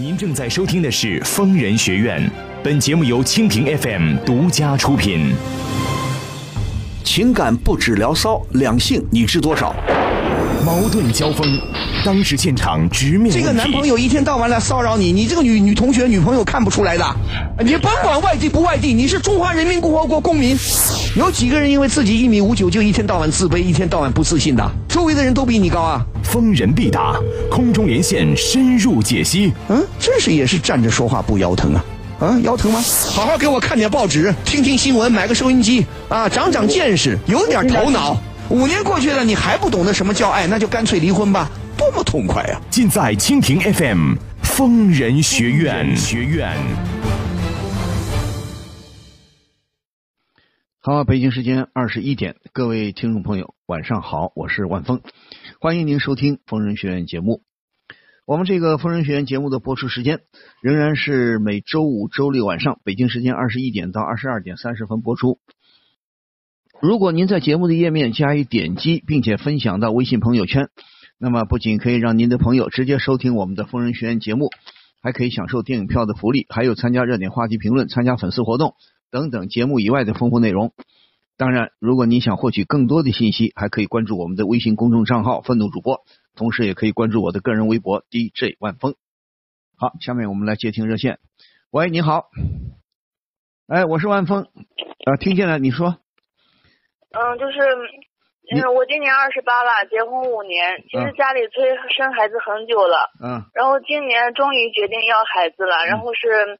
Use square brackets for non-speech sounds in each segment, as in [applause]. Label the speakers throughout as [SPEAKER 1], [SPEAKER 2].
[SPEAKER 1] 您正在收听的是疯人学院，本节目由蜻蜓 FM 独家出品。
[SPEAKER 2] 情感不止聊骚，两性你知多少？
[SPEAKER 1] 矛盾交锋，当时现场直面
[SPEAKER 3] 这个男朋友一天到晚来骚扰你，你这个女女同学、女朋友看不出来的。你甭管外地不外地，你是中华人民共和国公民。有几个人因为自己一米五九就一天到晚自卑，一天到晚不自信的？周围的人都比你高啊。
[SPEAKER 1] 疯人必答，空中连线深入解析。
[SPEAKER 3] 嗯，真是也是站着说话不腰疼啊。啊，腰疼吗？好好给我看点报纸，听听新闻，买个收音机啊，长长见识，有点头脑。五年过去了，你还不懂得什么叫爱，那就干脆离婚吧，多么痛快啊、
[SPEAKER 1] 尽在蜻蜓 FM 疯人学院。学院。
[SPEAKER 4] 好，北京时间二十一点，各位听众朋友，晚上好，我是万峰，欢迎您收听疯人学院节目。我们这个疯人学院节目的播出时间仍然是每周五、周六晚上，北京时间二十一点到二十二点三十分播出。如果您在节目的页面加以点击，并且分享到微信朋友圈，那么不仅可以让您的朋友直接收听我们的疯人学院节目，还可以享受电影票的福利，还有参加热点话题评论、参加粉丝活动等等节目以外的丰富内容。当然，如果你想获取更多的信息，还可以关注我们的微信公众账号“愤怒主播”，同时也可以关注我的个人微博 DJ 万峰。好，下面我们来接听热线。喂，你好，哎，我是万峰，啊，听见了，你说，
[SPEAKER 5] 嗯，就是，嗯，我今年二十八了，结婚五年，其实
[SPEAKER 4] 嗯
[SPEAKER 5] 家里催生孩子很久了，
[SPEAKER 4] 嗯
[SPEAKER 5] 然后今年终于决定要孩子了，然后是，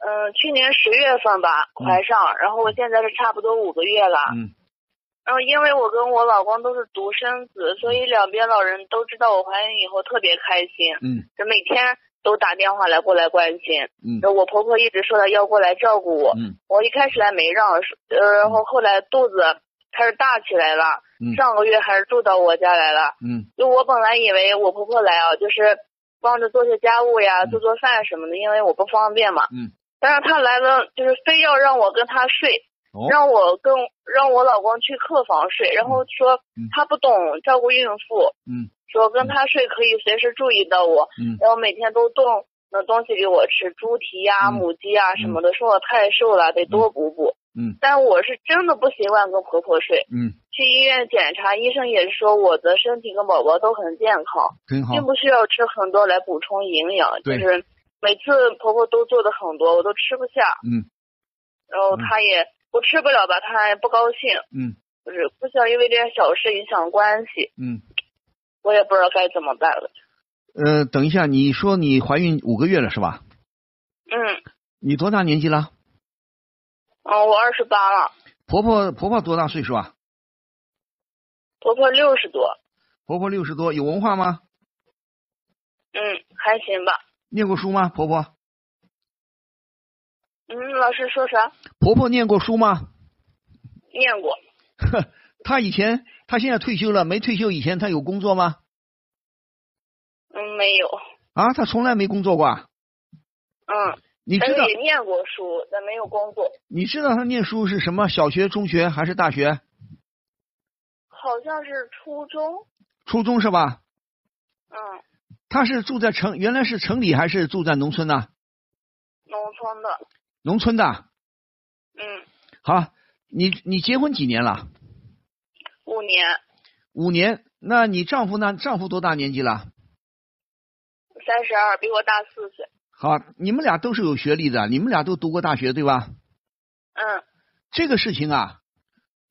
[SPEAKER 5] 嗯，去年十月份吧怀上，然后我现在是差不多五个月了，
[SPEAKER 4] 嗯。
[SPEAKER 5] 然后因为我跟我老公都是独生子，所以两边老人都知道我怀孕以后特别开心，
[SPEAKER 4] 嗯。
[SPEAKER 5] 就每天都打电话来过来关心，
[SPEAKER 4] 嗯。
[SPEAKER 5] 然后我婆婆一直说她要过来照顾我，
[SPEAKER 4] 嗯。
[SPEAKER 5] 我一开始来没让，呃，然后后来肚子开始大起来了，
[SPEAKER 4] 嗯。
[SPEAKER 5] 上个月还是住到我家来了。
[SPEAKER 4] 嗯。
[SPEAKER 5] 就我本来以为我婆婆来啊，就是帮着做些家务呀，
[SPEAKER 4] 嗯。
[SPEAKER 5] 做做饭什么的，因为我不方便嘛。
[SPEAKER 4] 嗯。
[SPEAKER 5] 但是他来了，就是非要让我跟他睡，
[SPEAKER 4] 哦
[SPEAKER 5] 让我跟让我老公去客房睡，然后说
[SPEAKER 4] 嗯
[SPEAKER 5] 她不懂照顾孕妇，
[SPEAKER 4] 嗯
[SPEAKER 5] 说跟他睡可以随时注意到我，
[SPEAKER 4] 嗯
[SPEAKER 5] 然后每天都炖那东西给我吃，猪蹄呀、
[SPEAKER 4] 嗯
[SPEAKER 5] 母鸡呀什么的，说我太瘦了，得多补补。
[SPEAKER 4] 嗯
[SPEAKER 5] 但我是真的不习惯跟婆婆睡，
[SPEAKER 4] 嗯，
[SPEAKER 5] 去医院检查，医生也是说我的身体跟宝宝都很健康，
[SPEAKER 4] 真好
[SPEAKER 5] 并，不需要吃很多来补充营养。就
[SPEAKER 4] 对
[SPEAKER 5] 是每次婆婆都做的很多，我都吃不下，
[SPEAKER 4] 嗯
[SPEAKER 5] 然后她也我吃不了吧，她也不高兴，
[SPEAKER 4] 嗯
[SPEAKER 5] 就是不想因为这点小事影响关系，
[SPEAKER 4] 嗯，
[SPEAKER 5] 我也不知道该怎么办了。
[SPEAKER 4] 呃，等一下，你说你怀孕五个月了是吧？
[SPEAKER 5] 嗯，
[SPEAKER 4] 你多大年纪了？
[SPEAKER 5] 嗯，我二十八了，
[SPEAKER 4] 婆婆婆婆多大岁数啊？
[SPEAKER 5] 婆婆六十多，
[SPEAKER 4] 婆婆六十多，有文化吗？
[SPEAKER 5] 嗯，还行吧。
[SPEAKER 4] 念过书吗？婆婆
[SPEAKER 5] 嗯，老师说啥？
[SPEAKER 4] 婆婆念过书吗？
[SPEAKER 5] 念过。
[SPEAKER 4] 呵，[laughs] 她以前她现在退休了，没退休以前她有工作吗？
[SPEAKER 5] 嗯，没有。
[SPEAKER 4] 啊，她从来没工作过啊。
[SPEAKER 5] 嗯，
[SPEAKER 4] 你知道
[SPEAKER 5] 也念过书，但没有工作。
[SPEAKER 4] 你知道她念书是什么？小学、中学还是大学？
[SPEAKER 5] 好像是初中。
[SPEAKER 4] 初中是吧？
[SPEAKER 5] 嗯，
[SPEAKER 4] 她是住在城，原来是城里还是住在农村呢？
[SPEAKER 5] 农村的。
[SPEAKER 4] 农村的。
[SPEAKER 5] 嗯，
[SPEAKER 4] 好，你你结婚几年了？
[SPEAKER 5] 五年，
[SPEAKER 4] 五年。那你丈夫呢？丈夫多大年纪了？
[SPEAKER 5] 三十二，比我大四岁。
[SPEAKER 4] 好，你们俩都是有学历的，你们俩都读过大学对吧？
[SPEAKER 5] 嗯
[SPEAKER 4] 这个事情啊，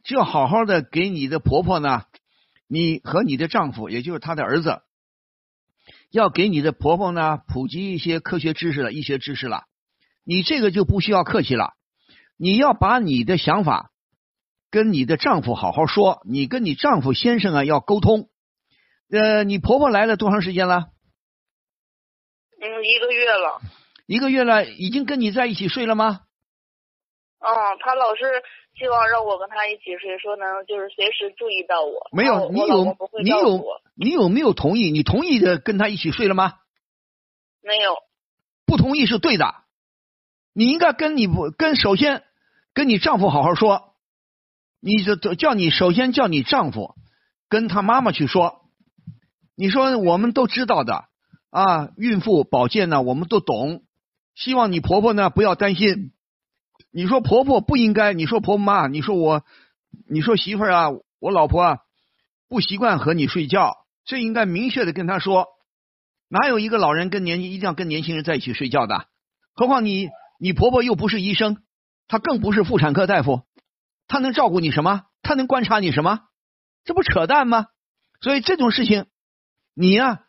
[SPEAKER 4] 就要好好的给你的婆婆呢，你和你的丈夫，也就是她的儿子，要给你的婆婆呢普及一些科学知识了、医学知识了。你这个就不需要客气了，你要把你的想法跟你的丈夫好好说，你跟你丈夫先生啊要沟通。呃，你婆婆来了多长时间了？
[SPEAKER 5] 嗯，一个月了。
[SPEAKER 4] 一个月了，已经跟你在一起睡了吗？
[SPEAKER 5] 嗯，他老是希望让我跟他一起睡，说能就是随时注意到我。
[SPEAKER 4] 没有，你有你有你有没有同意？你同意的跟他一起睡了吗？
[SPEAKER 5] 没有？
[SPEAKER 4] 不同意是对的，你应该跟你不跟首先跟你丈夫好好说，你这叫你首先叫你丈夫跟他妈妈去说，你说我们都知道的，啊，孕妇保健呢，我们都懂。希望你婆婆呢不要担心。你说婆婆不应该，你说婆婆妈，你说我，你说媳妇儿啊，我老婆啊不习惯和你睡觉，这应该明确的跟她说。哪有一个老人跟年一定要跟年轻人在一起睡觉的？何况你你婆婆又不是医生，她更不是妇产科大夫，她能照顾你什么？她能观察你什么？这不扯淡吗？所以这种事情，你呀，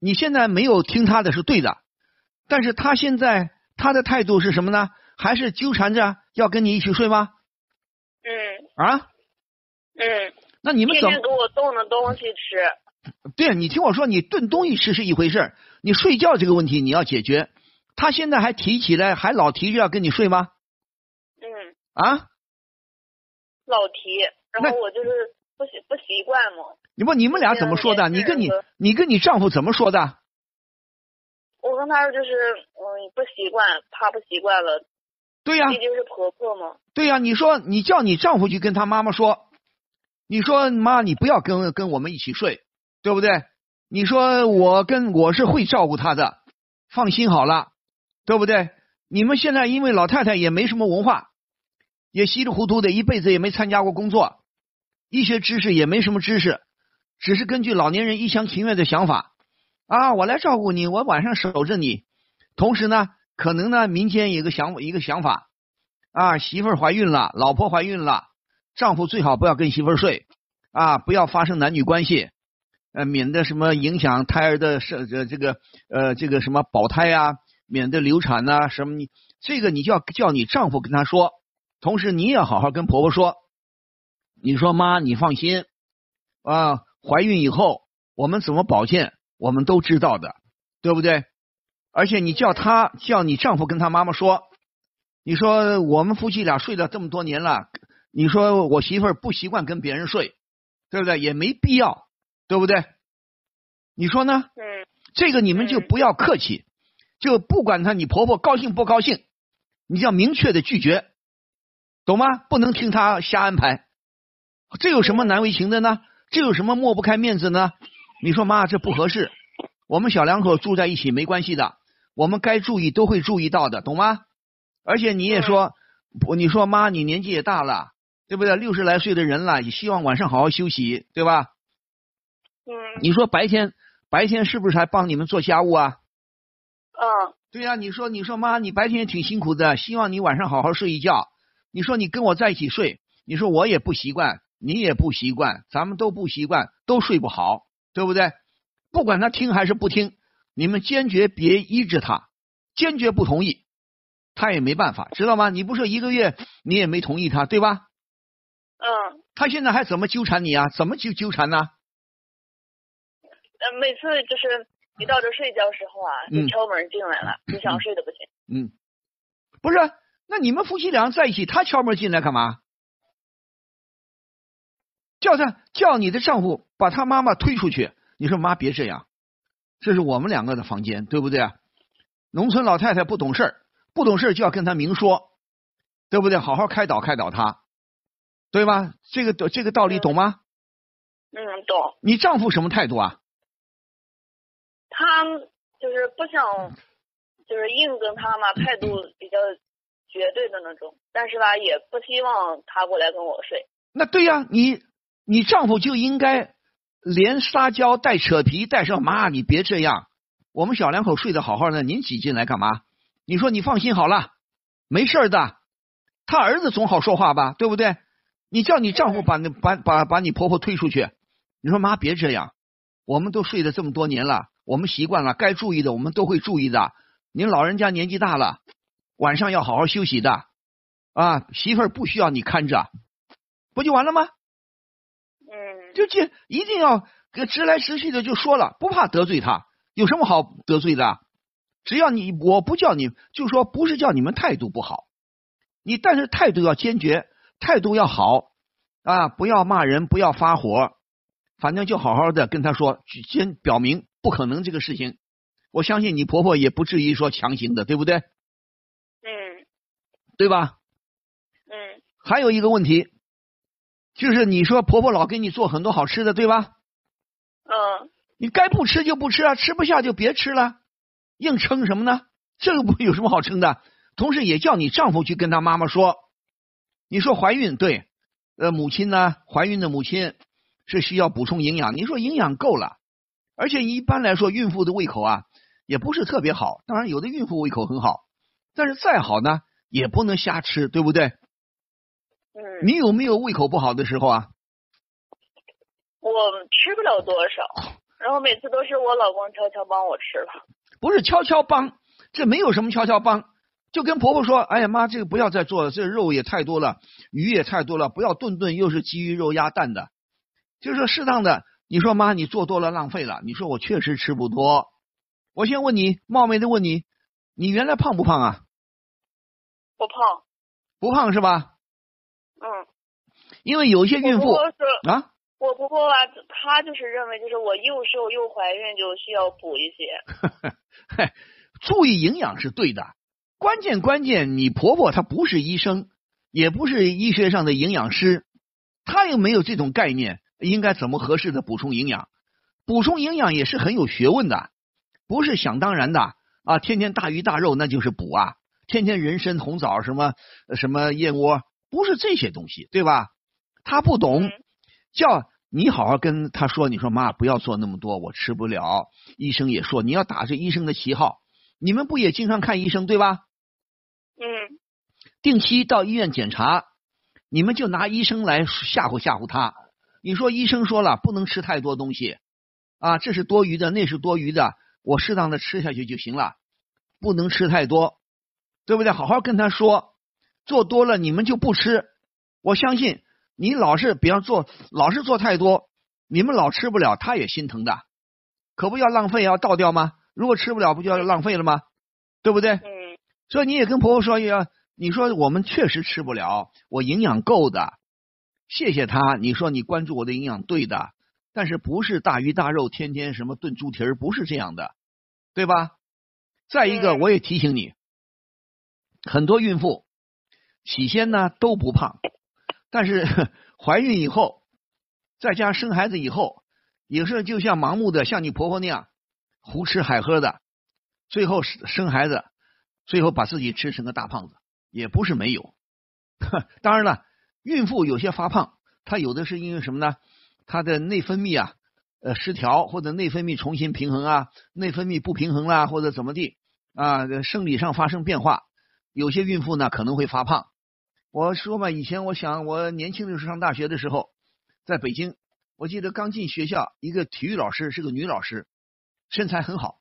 [SPEAKER 4] 你现在没有听她的是对的，但是她现在她的态度是什么呢？还是纠缠着要跟你一起睡吗？
[SPEAKER 5] 嗯
[SPEAKER 4] 啊？
[SPEAKER 5] 嗯，
[SPEAKER 4] 那你们怎么？
[SPEAKER 5] 给我炖的东西吃。
[SPEAKER 4] 对你听我说，你炖东西吃是一回事儿你睡觉这个问题你要解决。他现在还提起来，还老提着要跟你睡吗？
[SPEAKER 5] 嗯，
[SPEAKER 4] 啊？
[SPEAKER 5] 老提，然后我就是不习不习惯嘛。
[SPEAKER 4] 你不，你们俩怎么说的？你跟你你跟你丈夫怎么说的？
[SPEAKER 5] 我跟他说就是，嗯，不习惯，怕不习惯了，
[SPEAKER 4] 对呀、
[SPEAKER 5] 毕竟是婆婆嘛。
[SPEAKER 4] 对呀、你说你叫你丈夫去跟他妈妈说，你说妈，你不要跟跟我们一起睡，对不对？你说我跟我是会照顾他的，放心好了，对不对？你们现在因为老太太也没什么文化，也稀里糊涂的，一辈子也没参加过工作，医学知识也没什么知识，只是根据老年人一厢情愿的想法啊，我来照顾你，我晚上守着你。同时呢，可能呢，民间有个想一个想法，啊，媳妇儿怀孕了，老婆怀孕了，丈夫最好不要跟媳妇儿睡，啊，不要发生男女关系，呃，免得什么影响胎儿的生这这个呃这个什么保胎啊，免得流产呐、什么你这个你就要叫你丈夫跟他说，同时你也好好跟婆婆说，你说妈，你放心啊，怀孕以后我们怎么保健，我们都知道的，对不对？而且你叫她叫你丈夫跟她妈妈说，你说我们夫妻俩睡了这么多年了，你说我媳妇儿不习惯跟别人睡，对不对？也没必要，对不对？你说呢？
[SPEAKER 5] 嗯
[SPEAKER 4] 这个你们就
[SPEAKER 5] 嗯
[SPEAKER 4] 不要客气，就不管她你婆婆高兴不高兴，你就要明确的拒绝，懂吗？不能听她瞎安排，这有什么难为情的呢？这有什么抹不开面子呢？你说妈，这不合适。我们小两口住在一起没关系的，我们该注意都会注意到的，懂吗？而且你也说，不，你说妈，你年纪也大了，对不对？六十来岁的人了，也希望晚上好好休息，对吧？
[SPEAKER 5] 嗯
[SPEAKER 4] 你说白天白天是不是还帮你们做家务啊？
[SPEAKER 5] 嗯
[SPEAKER 4] 对呀、你说你说妈，你白天也挺辛苦的，希望你晚上好好睡一觉。你说你跟我在一起睡，你说我也不习惯，你也不习惯，咱们都不习惯，都睡不好，对不对？不管他听还是不听，你们坚决别依着他，坚决不同意，他也没办法，知道吗？你不是一个月你也没同意他，对吧？
[SPEAKER 5] 嗯，
[SPEAKER 4] 他现在还怎么纠缠你啊？怎么纠纠缠呢？
[SPEAKER 5] 呃，每次就是一到这睡觉时候啊，就
[SPEAKER 4] 嗯
[SPEAKER 5] 敲门进来了，就想睡都不行。
[SPEAKER 4] 嗯，不是，那你们夫妻俩在一起，他敲门进来干嘛？叫他叫你的丈夫把他妈妈推出去。你说妈别这样，这是我们两个的房间，对不对啊？农村老太太不懂事儿，不懂事儿就要跟他明说，对不对？好好开导开导他，对吧？这个这个道理懂吗？
[SPEAKER 5] 嗯，懂。
[SPEAKER 4] 你丈夫什么态度啊？
[SPEAKER 5] 他就是不想，就是硬跟他嘛，态度比较绝对的那种，但是吧，也不希望他过来跟我睡。
[SPEAKER 4] 那对呀、你你丈夫就应该连撒娇带扯皮带上妈，你别这样，我们小两口睡得好好的，您挤进来干嘛？你说你放心好了，没事的。他儿子总好说话吧，对不对？你叫你丈夫把那把把把你婆婆推出去，你说妈别这样，我们都睡了这么多年了，我们习惯了，该注意的我们都会注意的。您老人家年纪大了，晚上要好好休息的啊，媳妇儿不需要你看着，不就完了吗？
[SPEAKER 5] 嗯
[SPEAKER 4] 就这一定要给直来直去的就说了，不怕得罪他，有什么好得罪的？只要你我不叫你，就说不是叫你们态度不好，你但是态度要坚决，态度要好啊，不要骂人，不要发火，反正就好好的跟他说，先表明不可能这个事情。我相信你婆婆也不至于说强行的，对不对？
[SPEAKER 5] 嗯
[SPEAKER 4] 对吧？
[SPEAKER 5] 嗯
[SPEAKER 4] 还有一个问题，就是你说婆婆老给你做很多好吃的，对吧？
[SPEAKER 5] 嗯
[SPEAKER 4] 你该不吃就不吃啊，吃不下就别吃了，硬撑什么呢？这个不有什么好撑的？同时也叫你丈夫去跟他妈妈说，你说怀孕对，呃，母亲呢，怀孕的母亲是需要补充营养，你说营养够了，而且一般来说孕妇的胃口啊也不是特别好，当然有的孕妇胃口很好，但是再好呢也不能瞎吃，对不对？
[SPEAKER 5] 嗯，
[SPEAKER 4] 你有没有胃口不好的时候啊？
[SPEAKER 5] 我吃不了多少，然后每次都是我老公悄悄帮我吃了。
[SPEAKER 4] 不是悄悄帮，这没有什么悄悄帮，就跟婆婆说：“哎呀妈，这个不要再做了，这肉也太多了，鱼也太多了，不要顿顿又是鸡鱼肉鸭蛋的，就是说适当的。”你说妈，你做多了浪费了。你说我确实吃不多。我先问你，冒昧的问你，你原来胖不胖啊？
[SPEAKER 5] 不胖，
[SPEAKER 4] 不胖是吧？
[SPEAKER 5] 嗯。
[SPEAKER 4] 因为有些孕妇啊，
[SPEAKER 5] 我婆婆吧，她就是认为就是我又瘦又怀孕，就需要补一些。[laughs]
[SPEAKER 4] 嘿，注意营养是对的，关键关键，你婆婆她不是医生，也不是医学上的营养师，她又没有这种概念，应该怎么合适的补充营养？补充营养也是很有学问的，不是想当然的啊！天天大鱼大肉那就是补啊，天天人参红枣什么什么燕窝，不是这些东西，对吧？他不懂，
[SPEAKER 5] 嗯
[SPEAKER 4] 叫你好好跟他说，你说妈不要做那么多，我吃不了。医生也说你要打着医生的旗号，你们不也经常看医生对吧？
[SPEAKER 5] 嗯
[SPEAKER 4] 定期到医院检查，你们就拿医生来吓唬吓唬他。你说医生说了不能吃太多东西啊，这是多余的，那是多余的，我适当的吃下去就行了，不能吃太多，对不对？好好跟他说，做多了你们就不吃。我相信你老是比方做，老是做太多，你们老吃不了，他也心疼的，可不要浪费，要倒掉吗？如果吃不了，不就要浪费了吗？对不对？
[SPEAKER 5] 嗯
[SPEAKER 4] 所以你也跟婆婆说要，你说我们确实吃不了，我营养够的，谢谢他。你说你关注我的营养对的，但是不是大鱼大肉，天天什么炖猪蹄儿，不是这样的，对吧？再一个，
[SPEAKER 5] 嗯
[SPEAKER 4] 我也提醒你，很多孕妇起先呢都不胖，但是 [laughs] 怀孕以后，在家生孩子以后，有时候就像盲目的像你婆婆那样胡吃海喝的，最后生生孩子。最后把自己吃成个大胖子，也不是没有。[laughs] 当然了，孕妇有些发胖，她有的是因为什么呢？她的内分泌啊，呃失调或者内分泌重新平衡啊，内分泌不平衡啦，或者怎么地啊，生理上发生变化。有些孕妇呢可能会发胖。我说嘛，以前我想我年轻的时候上大学的时候，在北京，我记得刚进学校，一个体育老师是个女老师，身材很好。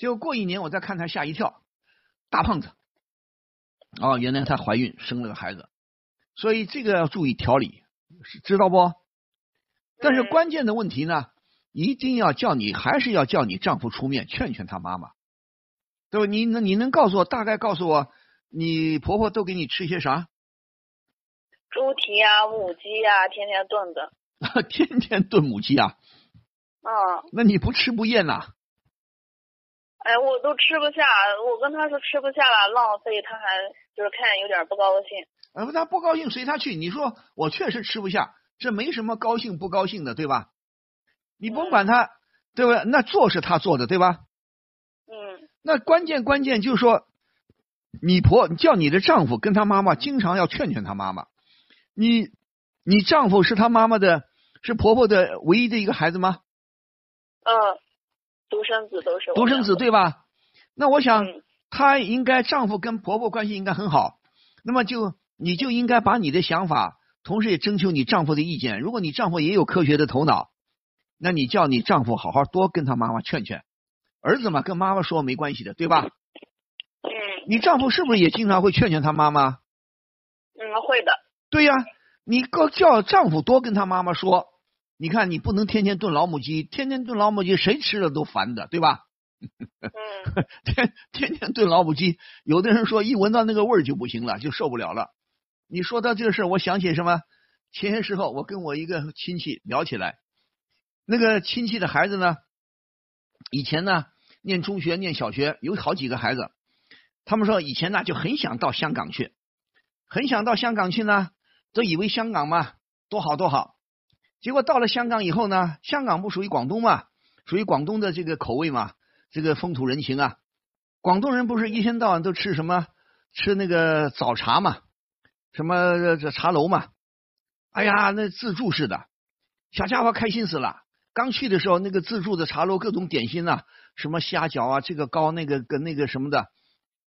[SPEAKER 4] 结果过一年我再看她，吓一跳。大胖子，哦，原来她怀孕生了个孩子，所以这个要注意调理，知道不？但是
[SPEAKER 5] 嗯
[SPEAKER 4] 关键的问题呢，一定要叫你，还是要叫你丈夫出面劝劝他妈妈，对吧？你能你能告诉我，大概告诉我，你婆婆都给你吃些啥？
[SPEAKER 5] 猪蹄啊、母鸡啊、天天炖的。[laughs]
[SPEAKER 4] 天天炖母鸡啊？
[SPEAKER 5] 嗯，
[SPEAKER 4] 那你不吃不厌呐、
[SPEAKER 5] 哎，我都吃不下，我跟他说吃不下了，浪费，他还就是看有点不高兴。
[SPEAKER 4] 呃，他不高兴随他去。你说我确实吃不下，这没什么高兴不高兴的，对吧？你甭管他，对不对？那做是他做的，对吧？
[SPEAKER 5] 嗯
[SPEAKER 4] 那关键关键就是说，你婆叫你的丈夫跟他妈妈经常要劝劝他妈妈。你你丈夫是他妈妈的，是婆婆的唯一的一个孩子吗？
[SPEAKER 5] 嗯，独生子都是
[SPEAKER 4] 独生子对吧？那我想
[SPEAKER 5] 嗯
[SPEAKER 4] 她应该丈夫跟婆婆关系应该很好，那么就你就应该把你的想法，同时也征求你丈夫的意见。如果你丈夫也有科学的头脑，那你叫你丈夫好好多跟他妈妈劝劝。儿子嘛，跟妈妈说没关系的，对吧？
[SPEAKER 5] 嗯
[SPEAKER 4] 你丈夫是不是也经常会劝劝他妈妈？
[SPEAKER 5] 嗯，会的。
[SPEAKER 4] 对呀，你告叫丈夫多跟他妈妈说。你看，你不能天天炖老母鸡，天天炖老母鸡，谁吃了都烦的，对吧？
[SPEAKER 5] 嗯 [laughs]
[SPEAKER 4] 天天天炖老母鸡，有的人说一闻到那个味儿就不行了，就受不了了。你说到这个事儿，我想起什么？前些时候我跟我一个亲戚聊起来，那个亲戚的孩子呢，以前呢念中学、念小学，有好几个孩子，他们说以前呢就很想到香港去，很想到香港去呢，都以为香港嘛多好多好。结果到了香港以后呢，香港不属于广东嘛，属于广东的这个口味嘛，这个风土人情啊。广东人不是一天到晚都吃什么？吃那个早茶嘛，什么这茶楼嘛。哎呀，那自助式的，小家伙开心死了。刚去的时候，那个自助的茶楼各种点心呐，什么虾饺啊，这个糕那个跟那个什么的，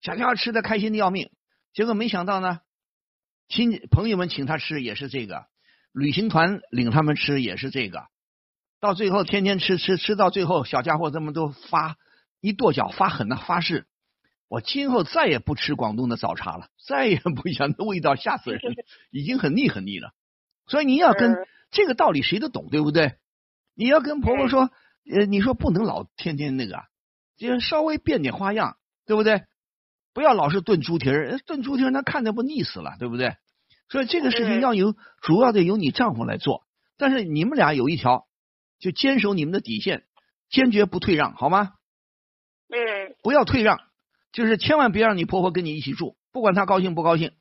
[SPEAKER 4] 小家伙吃的开心的要命。结果没想到呢，亲朋友们请他吃也是这个，旅行团领他们吃也是这个，到最后天天吃吃吃到最后，小家伙这么都发一跺脚发狠的，发誓我今后再也不吃广东的早茶了，再也不想那味道吓死人，已经很腻很腻了。所以你要跟这个道理谁都懂，对不对？你要跟婆婆说，呃，你说不能老天天那个，就稍微变点花样，对不对？不要老是炖猪蹄儿，炖猪蹄儿那看着不腻死了，对不对？所以这个事情要由主要的由你丈夫来做，但是你们俩有一条，就坚守你们的底线，坚决不退让，好吗？
[SPEAKER 5] 嗯
[SPEAKER 4] 不要退让，就是千万别让你婆婆跟你一起住，不管她高兴不高兴，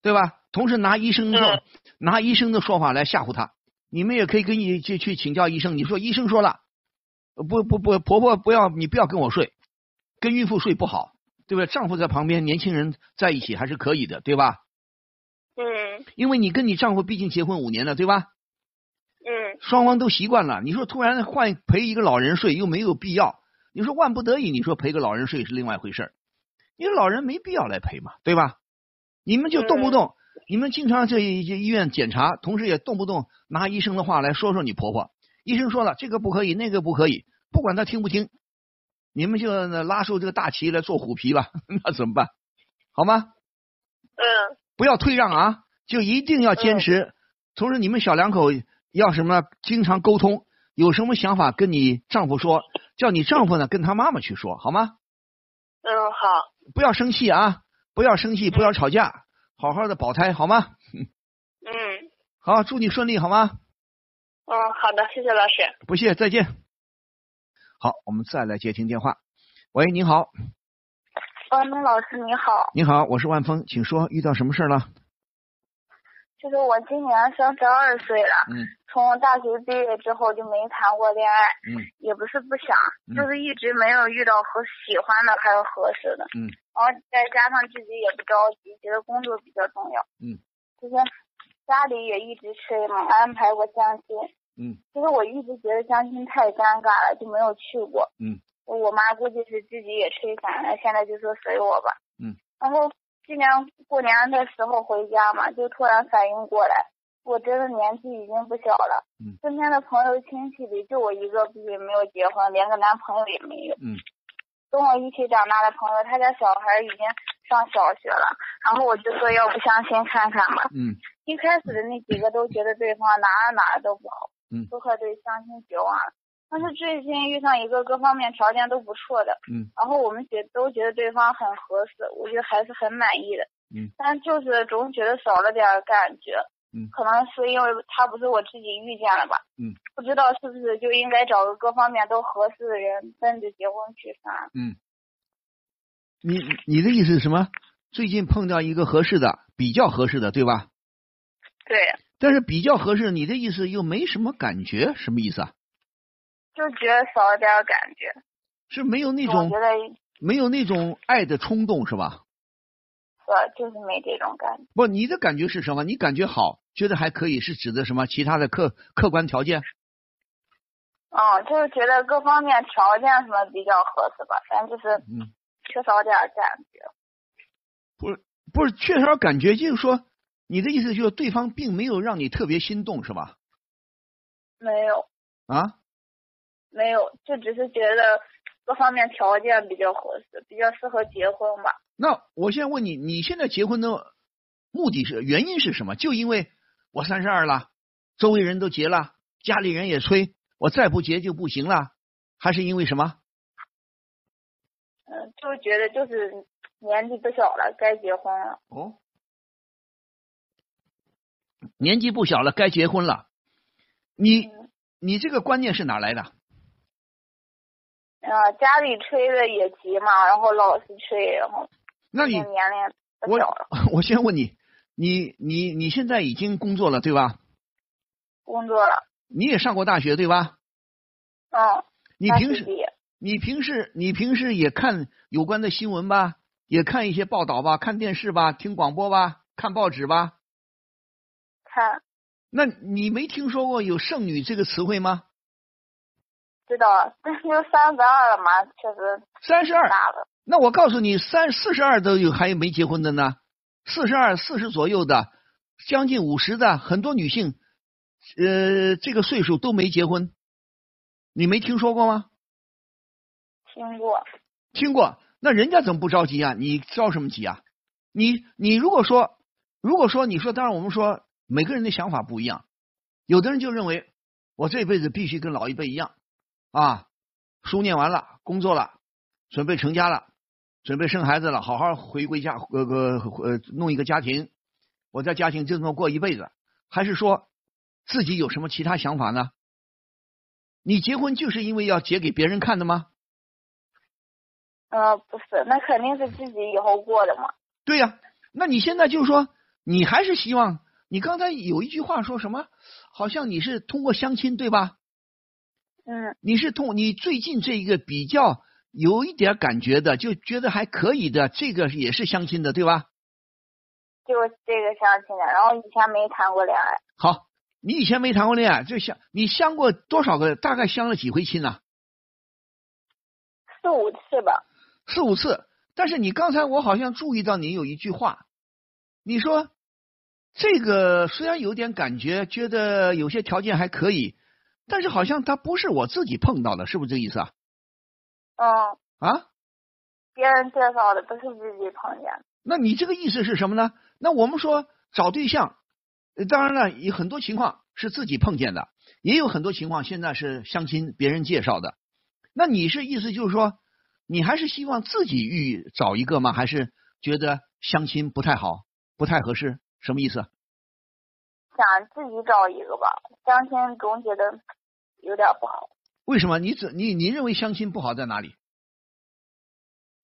[SPEAKER 4] 对吧？同时拿医生的
[SPEAKER 5] 嗯
[SPEAKER 4] 拿医生的说法来吓唬她，你们也可以跟你去去请教医生，你说医生说了，不不不，婆婆不要你不要跟我睡，跟孕妇睡不好，对不对？丈夫在旁边，年轻人在一起还是可以的，对吧？
[SPEAKER 5] 嗯
[SPEAKER 4] 因为你跟你丈夫毕竟结婚五年了，对吧？
[SPEAKER 5] 嗯
[SPEAKER 4] 双方都习惯了，你说突然换陪一个老人睡又没有必要，你说万不得已，你说陪个老人睡是另外一回事儿，你说老人没必要来陪嘛，对吧？你们就动不动，你们经常这一医院检查，同时也动不动拿医生的话来说说你婆婆，医生说了这个不可以，那个不可以，不管他听不听，你们就拉出这个大旗来做虎皮吧，[laughs] 那怎么办？好吗？
[SPEAKER 5] 嗯
[SPEAKER 4] 不要退让啊，就一定要坚持。同时，你们小两口要什么？经常沟通，有什么想法跟你丈夫说，叫你丈夫呢跟他妈妈去说，好吗？
[SPEAKER 5] 嗯，好，
[SPEAKER 4] 不要生气啊，不要生气，不要吵架，好好的保胎，好吗？
[SPEAKER 5] 嗯
[SPEAKER 4] 好，祝你顺利，好吗？
[SPEAKER 5] 嗯，好的，谢谢老师。
[SPEAKER 4] 不谢，再见。好，我们再来接听电话。喂，你好，
[SPEAKER 6] 万峰老师你好，
[SPEAKER 4] 你好，我是万峰，请说，遇到什么事儿了？
[SPEAKER 6] 就是我今年三十二岁了，
[SPEAKER 4] 嗯
[SPEAKER 6] 从大学毕业之后就没谈过恋爱，
[SPEAKER 4] 嗯
[SPEAKER 6] 也不是不想，
[SPEAKER 4] 嗯
[SPEAKER 6] 就是一直没有遇到合喜欢的还有合适的，
[SPEAKER 4] 嗯，
[SPEAKER 6] 然后再加上自己也不着急，觉得工作比较重要，
[SPEAKER 4] 嗯，
[SPEAKER 6] 就是家里也一直催嘛，安排过相亲，
[SPEAKER 4] 嗯，
[SPEAKER 6] 其实我一直觉得相亲太尴尬了，就没有去过，
[SPEAKER 4] 嗯，
[SPEAKER 6] 我妈估计是自己也吹散了，现在就说随我吧，
[SPEAKER 4] 嗯，
[SPEAKER 6] 然后今年过年的时候回家嘛，就突然反应过来，我真的年纪已经不小了。
[SPEAKER 4] 嗯
[SPEAKER 6] 身边的朋友亲戚里就我一个毕业没有结婚，连个男朋友也没有。
[SPEAKER 4] 嗯。
[SPEAKER 6] 跟我一起长大的朋友，他家小孩已经上小学了，然后我就说要不相亲看看吧。
[SPEAKER 4] 嗯
[SPEAKER 6] 一开始的那几个都觉得对方哪儿哪儿都不好，
[SPEAKER 4] 嗯
[SPEAKER 6] 都快对相亲绝望了。但是最近遇上一个各方面条件都不错的，
[SPEAKER 4] 嗯
[SPEAKER 6] 然后我们觉都觉得对方很合适，我觉得还是很满意的。
[SPEAKER 4] 嗯，
[SPEAKER 6] 但就是总觉得少了点儿感觉。
[SPEAKER 4] 嗯
[SPEAKER 6] 可能是因为他不是我自己遇见了吧。
[SPEAKER 4] 嗯，
[SPEAKER 6] 不知道是不是就应该找个各方面都合适的人，奔着结婚去算。
[SPEAKER 4] 嗯，你你的意思是什么？最近碰到一个合适的，比较合适的，对吧？
[SPEAKER 6] 对，
[SPEAKER 4] 但是比较合适，你的意思又没什么感觉，什么意思啊？
[SPEAKER 6] 就觉得少了点感觉。
[SPEAKER 4] 是没有那种
[SPEAKER 6] 我觉得
[SPEAKER 4] 没有那种爱的冲动，是吧？
[SPEAKER 6] 对，就是没这种感觉。
[SPEAKER 4] 不，你的感觉是什么？你感觉好，觉得还可以，是指的什么？其他的客客观条件？
[SPEAKER 6] 嗯，就是觉得各方面条件什么比较合适吧，反正就是
[SPEAKER 4] 嗯，
[SPEAKER 6] 缺少点感觉。
[SPEAKER 4] 不是不是缺少感觉，就是说你的意思就是对方并没有让你特别心动，是吧？
[SPEAKER 6] 没有，
[SPEAKER 4] 啊，
[SPEAKER 6] 没有，就只是觉得各方面条件比较合适，比较适合结婚吧。
[SPEAKER 4] 那我现在问你，你现在结婚的目的是原因是什么？就因为我三十二了，周围人都结了，家里人也催，我再不结就不行了，还是因为什么？
[SPEAKER 6] 嗯，就觉得就是年纪不小了，该结婚了。
[SPEAKER 4] 哦，年纪不小了，该结婚了。你
[SPEAKER 6] 嗯，
[SPEAKER 4] 你这个观念是哪来的？
[SPEAKER 6] 啊，家里催的也急嘛，然后老是催，然后
[SPEAKER 4] 那你
[SPEAKER 6] 年龄不
[SPEAKER 4] 我
[SPEAKER 6] 小了，[laughs]
[SPEAKER 4] 我先问你，你你你现在已经工作了对吧？
[SPEAKER 6] 工作了。
[SPEAKER 4] 你也上过大学对吧？
[SPEAKER 6] 嗯，
[SPEAKER 4] 你平时。你平时你平时也看有关的新闻吧，也看一些报道吧，看电视吧，听广播吧，看报纸吧。
[SPEAKER 6] 看
[SPEAKER 4] 那你没听说过有剩女这个词汇吗？
[SPEAKER 6] 知道，但是就三十二了嘛，确实
[SPEAKER 4] 三十二，
[SPEAKER 6] 大了。
[SPEAKER 4] 那我告诉你，三四十二都有还有没结婚的呢，四十二、四十左右的，将近五十的很多女性，呃，这个岁数都没结婚，你没听说过吗？
[SPEAKER 6] 听过，
[SPEAKER 4] 听过，那人家怎么不着急啊？你着什么急啊？你你如果说，如果说你说，当然我们说每个人的想法不一样，有的人就认为我这辈子必须跟老一辈一样啊，书念完了，工作了，准备成家了，准备生孩子了，好好回归家，呃呃呃，弄一个家庭，我在家庭就这么过一辈子，还是说自己有什么其他想法呢？你结婚就是因为要结给别人看的吗？
[SPEAKER 6] 呃，不是，那肯定是自己以后过的嘛。
[SPEAKER 4] 对呀、那你现在就是说，你还是希望你刚才有一句话说什么？好像你是通过相亲对吧？
[SPEAKER 6] 嗯，
[SPEAKER 4] 你是通你最近这一个比较有一点感觉的，就觉得还可以的，这个也是相亲的对吧？
[SPEAKER 6] 就是这个相亲的，然后以前没谈过恋爱，
[SPEAKER 4] 好，你以前没谈过恋爱，就相你相过多少个？大概相了几回亲呢？
[SPEAKER 6] 四五次吧。
[SPEAKER 4] 四五次。但是你刚才我好像注意到你有一句话，你说这个虽然有点感觉，觉得有些条件还可以，但是好像他不是我自己碰到的，是不是这个意思啊？
[SPEAKER 6] 嗯，
[SPEAKER 4] 啊？
[SPEAKER 6] 别人介绍的，不是自己碰见的。
[SPEAKER 4] 那你这个意思是什么呢？那我们说找对象，呃当然了，有很多情况是自己碰见的，也有很多情况现在是相亲别人介绍的。那你是意思就是说，你还是希望自己遇找一个吗？还是觉得相亲不太好，不太合适？什么意思？
[SPEAKER 6] 想自己找一个吧，相亲总觉得有点不好。
[SPEAKER 4] 为什么？你怎你你认为相亲不好在哪里？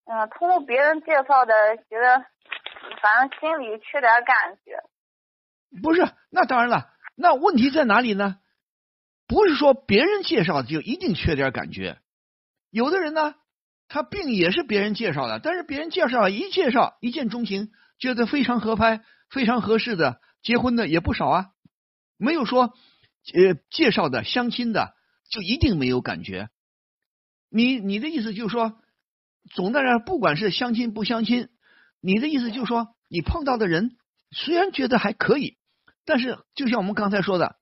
[SPEAKER 6] 嗯，通过别人介绍的，觉得反正心里缺点感觉。
[SPEAKER 4] 不是，那当然了，那问题在哪里呢？不是说别人介绍就一定缺点感觉，有的人呢，他病也是别人介绍的，但是别人介绍一介绍一见钟情，觉得非常合拍、非常合适的，结婚的也不少啊，没有说呃介绍的相亲的就一定没有感觉。你你的意思就是说，总的来，不管是相亲不相亲，你的意思就是说，你碰到的人虽然觉得还可以，但是就像我们刚才说的，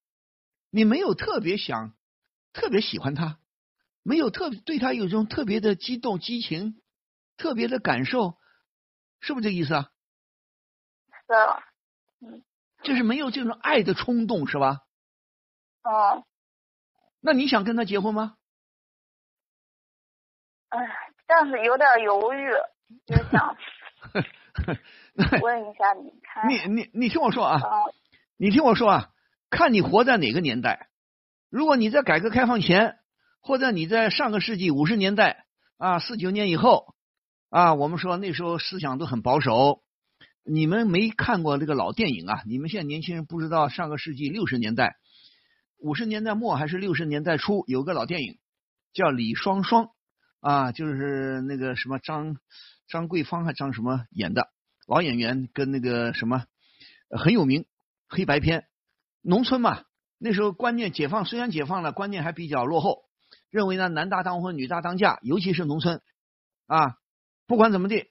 [SPEAKER 4] 你没有特别想、特别喜欢他，没有特对他有一种特别的激动、激情、特别的感受，是不是这意思啊？
[SPEAKER 6] 是啊，
[SPEAKER 4] 就是没有这种爱的冲动，是吧？
[SPEAKER 6] 哦，
[SPEAKER 4] 那你想跟他结婚吗？
[SPEAKER 6] 哎，但是有点犹豫，就想问一下你看。
[SPEAKER 4] 你你你听我说啊，
[SPEAKER 6] 嗯
[SPEAKER 4] 你听我说啊，看你活在哪个年代。如果你在改革开放前，或者你在上个世纪五十年代啊四九年以后啊，我们说那时候思想都很保守。你们没看过这个老电影啊？你们现在年轻人不知道上个世纪六十年代、五十年代末还是六十年代初有个老电影叫《李双双》啊，就是那个什么张张桂芳还张什么演的老演员，跟那个什么很有名。黑白片，农村嘛，那时候观念解放，虽然解放了，观念还比较落后，认为呢男大当婚，女大当嫁，尤其是农村啊，不管怎么地，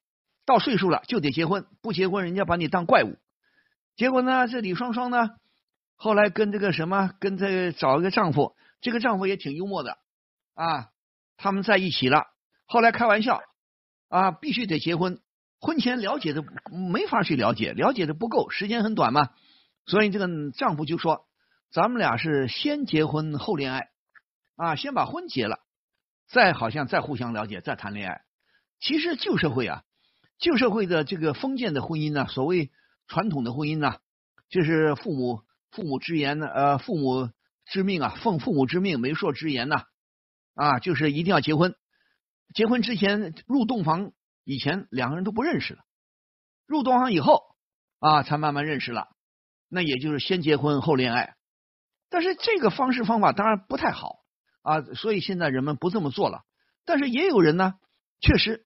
[SPEAKER 4] 到岁数了就得结婚，不结婚人家把你当怪物。结果呢，这李双双呢，后来跟这个什么，跟这个找一个丈夫，这个丈夫也挺幽默的啊，他们在一起了，后来开玩笑啊，必须得结婚，婚前了解的没法去了解，了解的不够，时间很短嘛。所以这个丈夫就说：“咱们俩是先结婚后恋爱啊，先把婚结了，再好像再互相了解，再谈恋爱。其实旧社会啊，旧社会的这个封建的婚姻呢，所谓传统的婚姻呢，就是父母父母之言呢，呃，父母之命啊，奉父母之命，媒妁之言呐，啊，就是一定要结婚。结婚之前入洞房以前，两个人都不认识了，入洞房以后啊，才慢慢认识了。”那也就是先结婚后恋爱，但是这个方式方法当然不太好啊，所以现在人们不这么做了。但是也有人呢，确实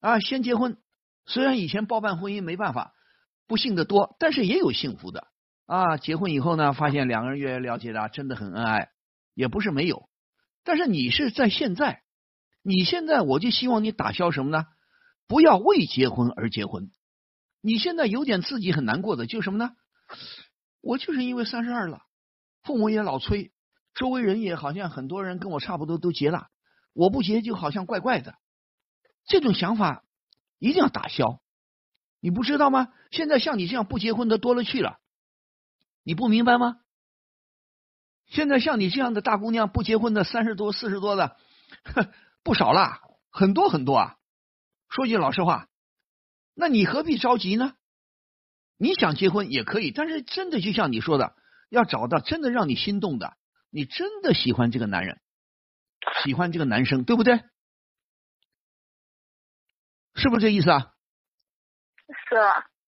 [SPEAKER 4] 啊，先结婚，虽然以前包办婚姻没办法，不幸的多，但是也有幸福的啊。结婚以后呢，发现两个人越来越了解了，真的很恩爱，也不是没有。但是你是在现在，你现在我就希望你打消什么呢？不要为结婚而结婚。你现在有点自己很难过的，就什么呢？我就是因为三十二了，父母也老催，周围人也好像很多人跟我差不多都结了，我不结就好像怪怪的。这种想法一定要打消。你不知道吗？现在像你这样不结婚的多了去了，你不明白吗？现在像你这样的大姑娘不结婚的三十多、四十多的 [laughs] 不少啦，很多很多啊。说句老实话，那你何必着急呢？你想结婚也可以，但是真的就像你说的，要找到真的让你心动的，你真的喜欢这个男人，喜欢这个男生，对不对？是不是这意思啊？
[SPEAKER 6] 是。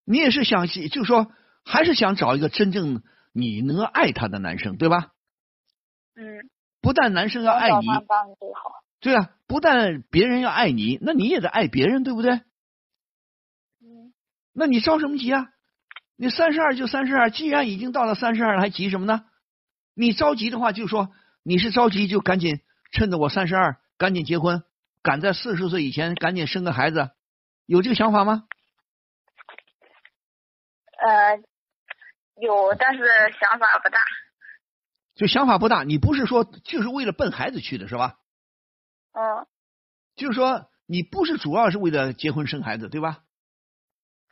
[SPEAKER 4] 你也是想，就是说，还是想找一个真正你能爱他的男生，对吧？
[SPEAKER 6] 嗯。
[SPEAKER 4] 不但男生要爱你，对啊，不但别人要爱你，那你也得爱别人，对不对？
[SPEAKER 6] 嗯。
[SPEAKER 4] 那你着什么急啊？你三十二就三十二，既然已经到了三十二了，还急什么呢？你着急的话，就说你是着急，就赶紧趁着我三十二，赶紧结婚，赶在四十岁以前赶紧生个孩子，有这个想法吗？
[SPEAKER 6] 呃，有，但是想法不大。
[SPEAKER 4] 就想法不大，你不是说就是为了奔孩子去的是吧？
[SPEAKER 6] 嗯。
[SPEAKER 4] 就是说你不是主要是为了结婚生孩子，对吧？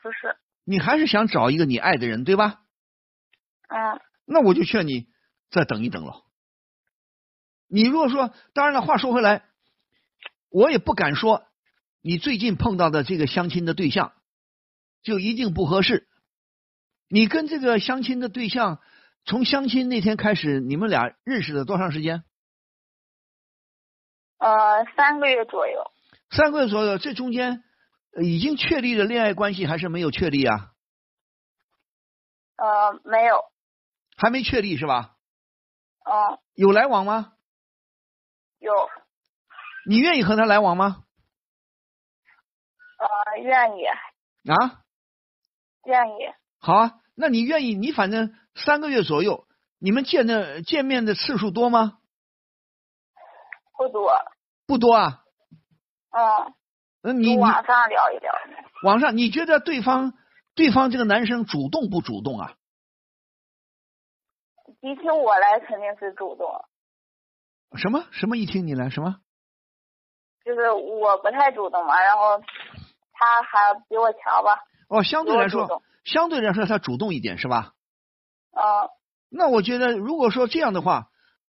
[SPEAKER 6] 不是。
[SPEAKER 4] 你还是想找一个你爱的人，对吧？
[SPEAKER 6] 嗯。
[SPEAKER 4] 那我就劝你再等一等了。你如果说，当然了，话说回来，我也不敢说你最近碰到的这个相亲的对象就一定不合适。你跟这个相亲的对象从相亲那天开始，你们俩认识了多长时间？
[SPEAKER 6] 呃，三个月左右。
[SPEAKER 4] 三个月左右，这中间。已经确立了恋爱关系还是没有确立啊？
[SPEAKER 6] 呃，没有，
[SPEAKER 4] 还没确立是吧？
[SPEAKER 6] 嗯。
[SPEAKER 4] 有来往吗？
[SPEAKER 6] 有。
[SPEAKER 4] 你愿意和他来往吗？
[SPEAKER 6] 呃，愿意。
[SPEAKER 4] 啊？
[SPEAKER 6] 愿意。
[SPEAKER 4] 好啊，那你愿意？你反正三个月左右，你们见的见面的次数多吗？
[SPEAKER 6] 不多。
[SPEAKER 4] 不多啊。
[SPEAKER 6] 嗯。
[SPEAKER 4] 那你
[SPEAKER 6] 网上聊一聊。
[SPEAKER 4] 网上你觉得对方对方这个男生主动不主动啊？
[SPEAKER 6] 一听我来肯定是主动。
[SPEAKER 4] 什么什么？一听你来什么？
[SPEAKER 6] 就是我不太主动嘛，然后他还比我强吧。
[SPEAKER 4] 哦，相对来说，相对来说他主动一点是吧？
[SPEAKER 6] 嗯。
[SPEAKER 4] 那我觉得，如果说这样的话，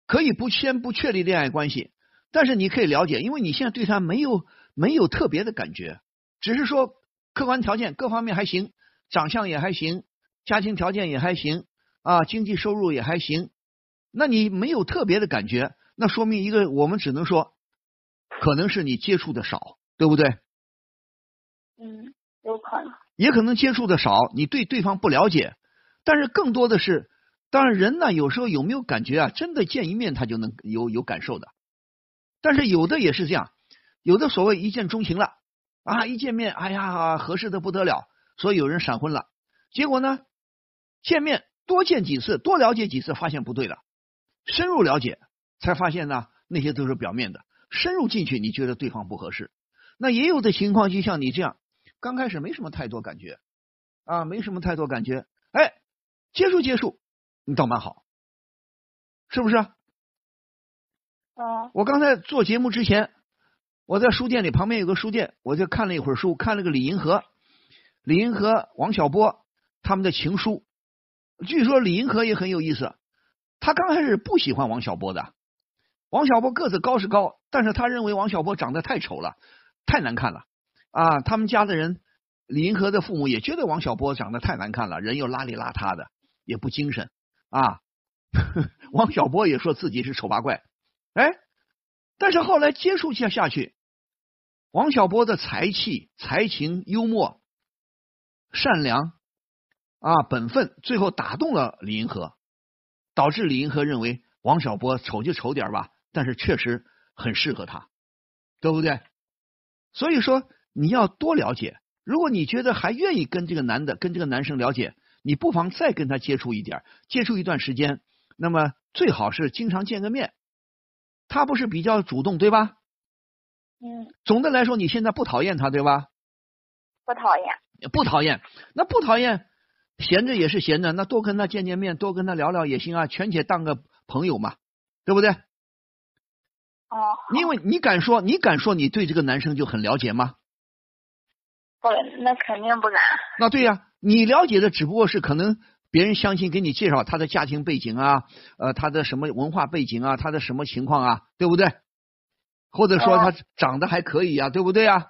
[SPEAKER 4] 可以不先不确立恋爱关系，但是你可以了解，因为你现在对他没有。没有特别的感觉，只是说客观条件各方面还行，长相也还行，家庭条件也还行啊，经济收入也还行。那你没有特别的感觉，那说明一个，我们只能说，可能是你接触的少，对不对？
[SPEAKER 6] 有可能。
[SPEAKER 4] 也可能接触的少，你对对方不了解。但是更多的是，当然人呢，有时候有没有感觉啊？真的见一面他就能有有感受的。但是有的也是这样。有的所谓一见钟情了啊，一见面，哎呀，合适的不得了，所以有人闪婚了。结果呢，见面多见几次，多了解几次，发现不对了，深入了解才发现呢，那些都是表面的。深入进去，你觉得对方不合适。那也有的情况就像你这样，刚开始没什么太多感觉啊，没什么太多感觉，哎，接触接触，你倒蛮好，是不是？
[SPEAKER 6] 啊。
[SPEAKER 4] 我刚才做节目之前。我在书店里，旁边有个书店，我就看了一会儿书，看了个李银河、李银河、王小波他们的情书。据说李银河也很有意思，他刚开始不喜欢王小波的。王小波个子高是高，但是他认为王小波长得太丑了，太难看了啊！他们家的人，李银河的父母也觉得王小波长得太难看了，人又邋里邋遢的，也不精神啊。[laughs] 王小波也说自己是丑八怪，哎，但是后来接触下下去。王小波的才气、才情、幽默、善良啊，本分，最后打动了李银河，导致李银河认为王小波丑就丑点吧，但是确实很适合他，对不对？所以说你要多了解。如果你觉得还愿意跟这个男的、跟这个男生了解，你不妨再跟他接触一点，接触一段时间。那么最好是经常见个面。他不是比较主动，对吧？
[SPEAKER 6] 嗯，
[SPEAKER 4] 总的来说，你现在不讨厌他，对吧？
[SPEAKER 6] 不讨厌。
[SPEAKER 4] 不讨厌，那不讨厌，闲着也是闲着，那多跟他见见面，多跟他聊聊也行啊，全且当个朋友嘛，对不对？
[SPEAKER 6] 哦，
[SPEAKER 4] 因为你敢说，你敢说你对这个男生就很了解吗？
[SPEAKER 6] 不，那肯定不敢。
[SPEAKER 4] 那对呀，你了解的只不过是可能别人相亲给你介绍他的家庭背景啊，呃，他的什么文化背景啊，他的什么情况啊，对不对？或者说他长得还可以啊，对不对啊？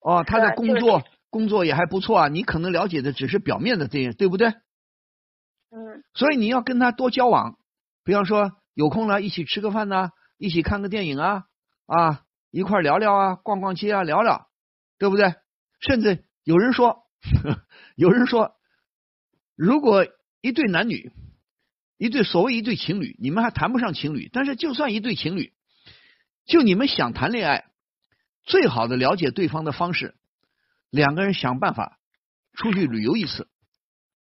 [SPEAKER 4] 哦，他的工作工作也还不错啊，你可能了解的只是表面的这些，对不对？
[SPEAKER 6] 嗯
[SPEAKER 4] 所以你要跟他多交往，比方说有空了一起吃个饭呐、一起看个电影啊，啊，一块聊聊啊，逛逛街啊，聊聊，对不对？甚至有人说，[laughs] 有人说，如果一对男女，一对所谓一对情侣，你们还谈不上情侣，但是就算一对情侣，就你们想谈恋爱，最好的了解对方的方式，两个人想办法出去旅游一次，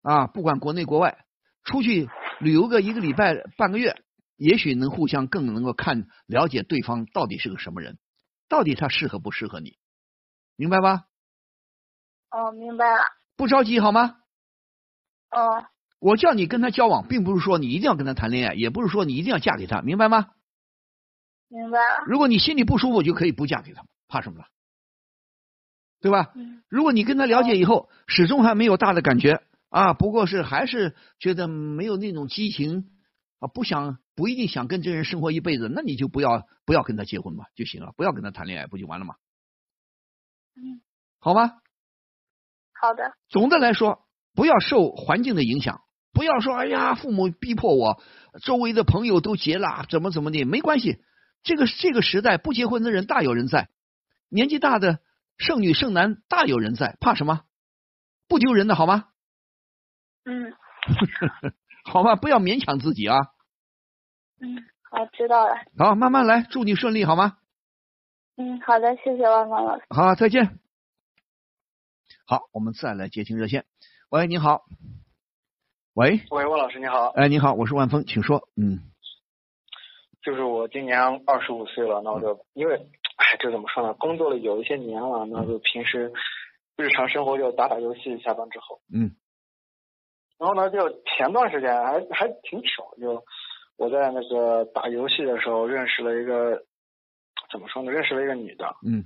[SPEAKER 4] 啊，不管国内国外，出去旅游个一个礼拜、半个月，也许能互相更能够看了解对方到底是个什么人，到底他适合不适合你，明白吧？
[SPEAKER 6] 哦，明白了。
[SPEAKER 4] 不着急好吗？
[SPEAKER 6] 哦，
[SPEAKER 4] 我叫你跟他交往，并不是说你一定要跟他谈恋爱，也不是说你一定要嫁给他，明白吗？
[SPEAKER 6] 明白了。
[SPEAKER 4] 如果你心里不舒服，就可以不嫁给他，怕什么了？对吧？
[SPEAKER 6] 嗯
[SPEAKER 4] 如果你跟他了解以后，始终还没有大的感觉啊，不过是还是觉得没有那种激情啊，不想不一定想跟这人生活一辈子，那你就不要不要跟他结婚嘛就行了，不要跟他谈恋爱，不就完了吗？
[SPEAKER 6] 嗯，
[SPEAKER 4] 好吗？
[SPEAKER 6] 好的。
[SPEAKER 4] 总的来说，不要受环境的影响，不要说哎呀，父母逼迫我，周围的朋友都结了，怎么怎么的，没关系。这个这个时代不结婚的人大有人在，年纪大的剩女剩男大有人在，怕什么？不丢人的好吗？
[SPEAKER 6] 嗯 [laughs]
[SPEAKER 4] 好吧？不要勉强自己啊！
[SPEAKER 6] 嗯，好，知道了。
[SPEAKER 4] 好，慢慢来，祝你顺利好吗？
[SPEAKER 6] 嗯，好的，谢谢万峰老师。
[SPEAKER 4] 好，再见。好，我们再来接听热线。喂，你好。喂，
[SPEAKER 7] 喂，万老师你好，
[SPEAKER 4] 哎，你好，我是万峰，请说。嗯
[SPEAKER 7] 就是我今年二十五岁了，那我就因为，哎，这怎么说呢？工作了有一些年了，那就平时日常生活就打打游戏，下班之后，
[SPEAKER 4] 嗯
[SPEAKER 7] 然后呢，就前段时间还还挺巧，就我在那个打游戏的时候认识了一个，怎么说呢？认识了一个女的，
[SPEAKER 4] 嗯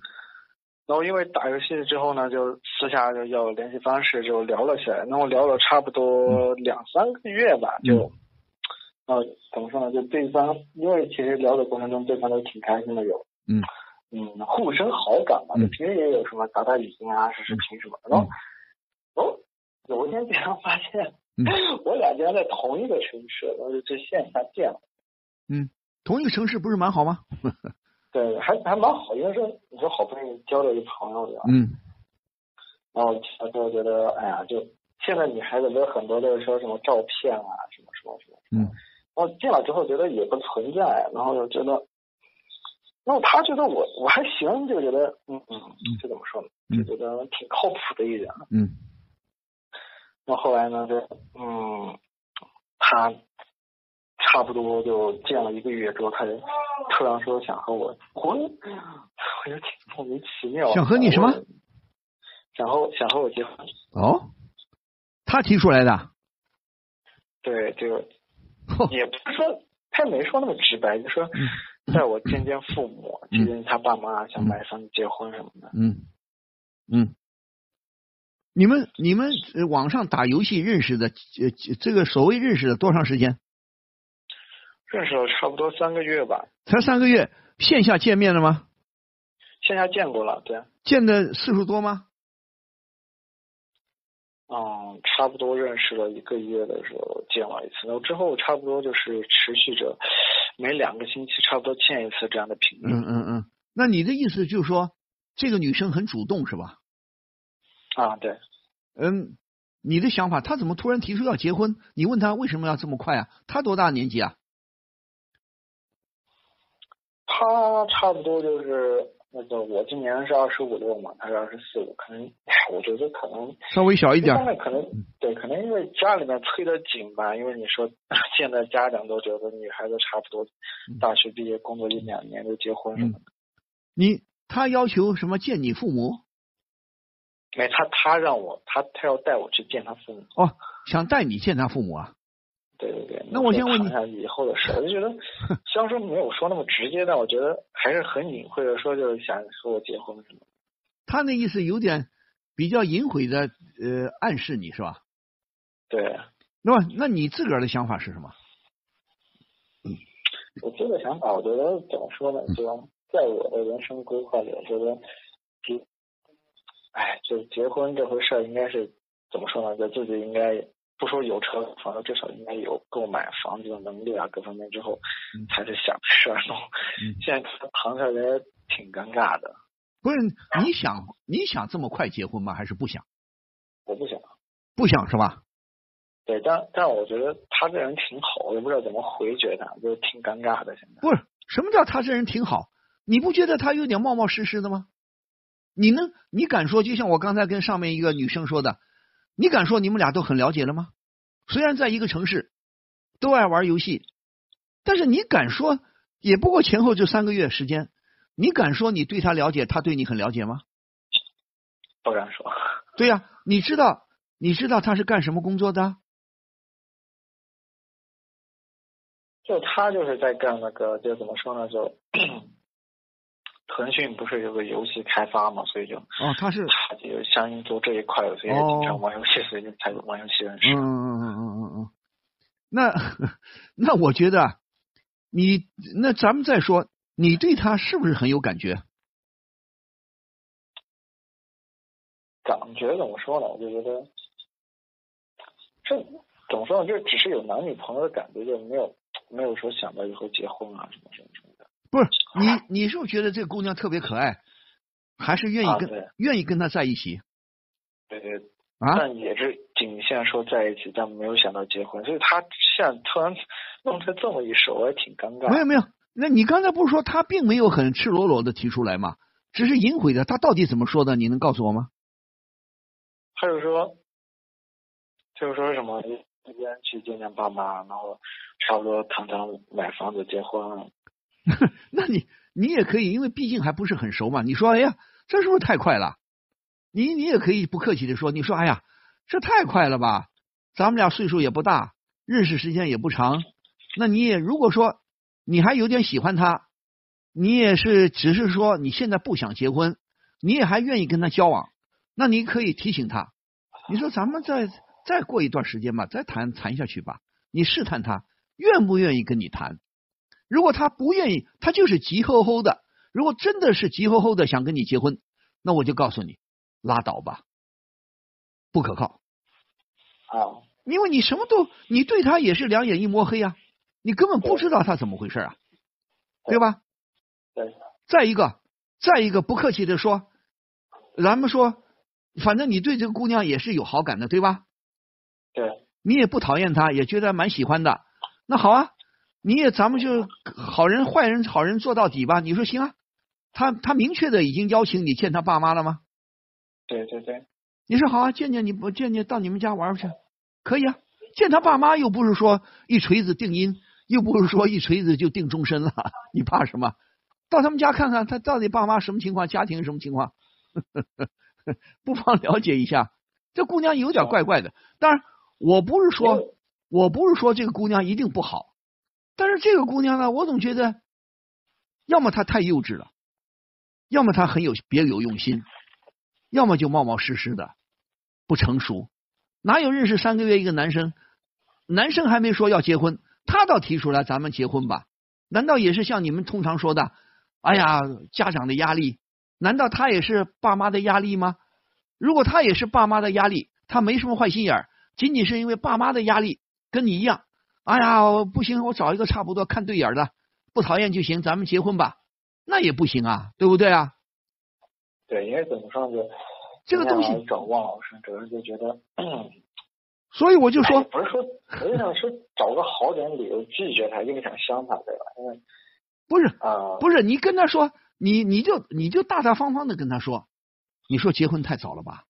[SPEAKER 7] 然后因为打游戏之后呢，就私下就要联系方式，就聊了起来。那我聊了差不多两三个月吧，就，呃，怎么说呢？就对方，因为其实聊的过程中，对方都挺开心的，有，
[SPEAKER 4] 嗯
[SPEAKER 7] 嗯，互生好感嘛。
[SPEAKER 4] 嗯
[SPEAKER 7] 就平时也有什么打打语音啊、视视频什么的。然后，哦，有一天竟然发现，
[SPEAKER 4] 嗯 [laughs]
[SPEAKER 7] 我俩竟然在同一个城市，然后就去线下见了。
[SPEAKER 4] 嗯，同一个城市不是蛮好吗？
[SPEAKER 7] 对，还还蛮好，因为说你说好不容易交了一朋友，对吧？
[SPEAKER 4] 嗯
[SPEAKER 7] 然后他就觉得，哎呀，就现在女孩子不是很多都是说什么照片啊，什么什么什么，
[SPEAKER 4] 嗯
[SPEAKER 7] 然后进了之后觉得也不存在，然后又觉得，然后他觉得我我还行，就觉得，嗯嗯，这怎么说呢？
[SPEAKER 4] 嗯
[SPEAKER 7] 就觉得挺靠谱的一人。
[SPEAKER 4] 嗯
[SPEAKER 7] 然后后来呢，就嗯，他差不多就见了一个月之后，他就突然说想和我婚，我就挺莫名其妙。
[SPEAKER 4] 想和你什么？
[SPEAKER 7] 想和想和我结婚。
[SPEAKER 4] 哦，他提出来的。
[SPEAKER 7] 对，这个也不是说他没说那么直白，就说带我见见父母，
[SPEAKER 4] 嗯
[SPEAKER 7] 见见他爸妈，想买房子结婚什么的。
[SPEAKER 4] 嗯嗯，你们你们呃网上打游戏认识的，呃，这个所谓认识的多长时间？
[SPEAKER 7] 认识了差不多三个月吧，
[SPEAKER 4] 才三个月，线下见面了吗？
[SPEAKER 7] 线下见过了，对，
[SPEAKER 4] 见的次数多吗？
[SPEAKER 7] 嗯，差不多认识了一个月的时候见了一次，然后之后差不多就是持续着每两个星期差不多见一次这样的频率。
[SPEAKER 4] 嗯嗯嗯。那你的意思就是说，这个女生很主动是吧？
[SPEAKER 7] 啊，对，
[SPEAKER 4] 嗯，你的想法，她怎么突然提出要结婚？你问她为什么要这么快啊？她多大年纪啊？
[SPEAKER 7] 他差不多就是那个我今年是二十五六嘛，他是二十四五，可能哎我觉得可能
[SPEAKER 4] 稍微小一点
[SPEAKER 7] 可能对，可能因为家里面催得紧吧，因为你说 [laughs] 现在家长都觉得女孩子差不多大学毕业工作一两年就结婚什么的。
[SPEAKER 4] 你他要求什么见你父母？
[SPEAKER 7] 没他他让我他他要带我去见他父母。
[SPEAKER 4] 哦，想带你见他父母啊？
[SPEAKER 7] 对对对。
[SPEAKER 4] 那我先问你
[SPEAKER 7] 谈一下以后的事，我就觉得 [laughs] 虽然说没有说那么直接，但我觉得还是很隐晦的说，就是想和我结婚什么。
[SPEAKER 4] 他那意思有点比较隐晦的呃暗示你是吧？
[SPEAKER 7] 对，
[SPEAKER 4] 那么那你自个儿的想法是什么？
[SPEAKER 7] 我这个想法，我觉得怎么说呢？就在我的人生规划里，我觉得结，哎，就结婚这回事儿，应该是怎么说呢？就自己应该不说有车有房，至少应该有购买房子的能力啊，各方面之后
[SPEAKER 4] 嗯
[SPEAKER 7] 才是想事儿弄。
[SPEAKER 4] 嗯 [laughs]
[SPEAKER 7] 现在谈下来挺尴尬的，
[SPEAKER 4] 不是你想你想这么快结婚吗？还是不想？
[SPEAKER 7] 我不想。
[SPEAKER 4] 不想是吧？
[SPEAKER 7] 对，但但我觉得他这人挺好，我也不知道怎么回绝他，就挺尴尬的。现在
[SPEAKER 4] 不是什么叫他这人挺好？你不觉得他有点冒冒失失的吗？你呢你敢说？就像我刚才跟上面一个女生说的，你敢说你们俩都很了解了吗？虽然在一个城市，都爱玩游戏，但是你敢说也不过前后就三个月时间，你敢说你对他了解，他对你很了解吗？
[SPEAKER 7] 不敢说。
[SPEAKER 4] 对呀、你知道你知道他是干什么工作的？
[SPEAKER 7] 就他就是在干那个，就怎么说呢？就腾讯不是有个游戏开发嘛，所以就
[SPEAKER 4] 哦，他是
[SPEAKER 7] 他就相应做这一块，所以也经常玩游戏，所以就才玩游戏认识。
[SPEAKER 4] 嗯嗯嗯嗯嗯嗯，那那我觉得啊你那咱们再说，你对他是不是很有感觉？
[SPEAKER 7] 感觉怎么说呢？我就觉得这怎么说呢？就是只是有男女朋友的感觉，就没有没有说想到以后结婚啊什么什么什么的。
[SPEAKER 4] 不是你，你是不是觉得这个姑娘特别可爱，还是愿意跟、
[SPEAKER 7] 啊
[SPEAKER 4] 愿意跟她在一起
[SPEAKER 7] 对对，
[SPEAKER 4] 啊？
[SPEAKER 7] 但也是仅限说在一起，但没有想到结婚，所以他现在突然弄成这么一手，我也挺尴尬。
[SPEAKER 4] 没有没有，那你刚才不是说他并没有很赤裸裸的提出来吗？只是隐晦的，他到底怎么说的？你能告诉我吗？
[SPEAKER 7] 他就说，就是说什么一边去见见爸妈，然后差不多谈谈买房子、结婚啊。[laughs]
[SPEAKER 4] 那你你也可以，因为毕竟还不是很熟嘛。你说，哎呀，这是不是太快了？你你也可以不客气的说，你说，哎呀，这太快了吧？咱们俩岁数也不大，认识时间也不长，那你也如果说你还有点喜欢他，你也是只是说你现在不想结婚，你也还愿意跟他交往，那你可以提醒他，你说咱们再再过一段时间吧，再谈谈下去吧，你试探他愿不愿意跟你谈。如果他不愿意，他就是急吼吼的。如果真的是急吼吼的想跟你结婚，那我就告诉你，拉倒吧，不可靠。
[SPEAKER 7] 啊，
[SPEAKER 4] 因为你什么都，你对他也是两眼一抹黑啊，你根本不知道他怎么回事啊，对吧？
[SPEAKER 7] 对，
[SPEAKER 4] 再一个，再一个，不客气的说，咱们说，反正你对这个姑娘也是有好感的，对吧？
[SPEAKER 7] 对，
[SPEAKER 4] 你也不讨厌她，也觉得蛮喜欢的。那好啊，你也咱们就好人坏人好人做到底吧。你说行啊？他他明确的已经邀请你见他爸妈了吗？
[SPEAKER 7] 对对对，
[SPEAKER 4] 你说好啊，见见你不见见到你们家玩去，可以啊。见他爸妈又不是说一锤子定音，又不是说一锤子就定终身了，[laughs] 你怕什么？到他们家看看他到底爸妈什么情况，家庭什么情况，[laughs] 不妨了解一下。这姑娘有点怪怪的，当然我不是说我不是说这个姑娘一定不好，但是这个姑娘呢，我总觉得，要么她太幼稚了，要么她很有别有用心，要么就冒冒失失的，不成熟。哪有认识三个月一个男生，男生还没说要结婚，他倒提出来咱们结婚吧？难道也是像你们通常说的，哎呀，家长的压力？难道他也是爸妈的压力吗？如果他也是爸妈的压力，他没什么坏心眼儿，仅仅是因为爸妈的压力，跟你一样。哎呀，不行，我找一个差不多看对眼的，不讨厌就行，咱们结婚吧。那也不行啊，对不对啊？
[SPEAKER 7] 对，因为怎么说呢，
[SPEAKER 4] 这个东西
[SPEAKER 7] 找汪老师，主要就觉得，[clears throat]
[SPEAKER 4] 所以我就说
[SPEAKER 7] 哎，不是说，我就想说找个好点理由拒绝他，因为想相他，对吧？因为
[SPEAKER 4] 不是
[SPEAKER 7] 啊，
[SPEAKER 4] 不是，你跟他说，你你就你就大大方方的跟他说，你说结婚太早了吧？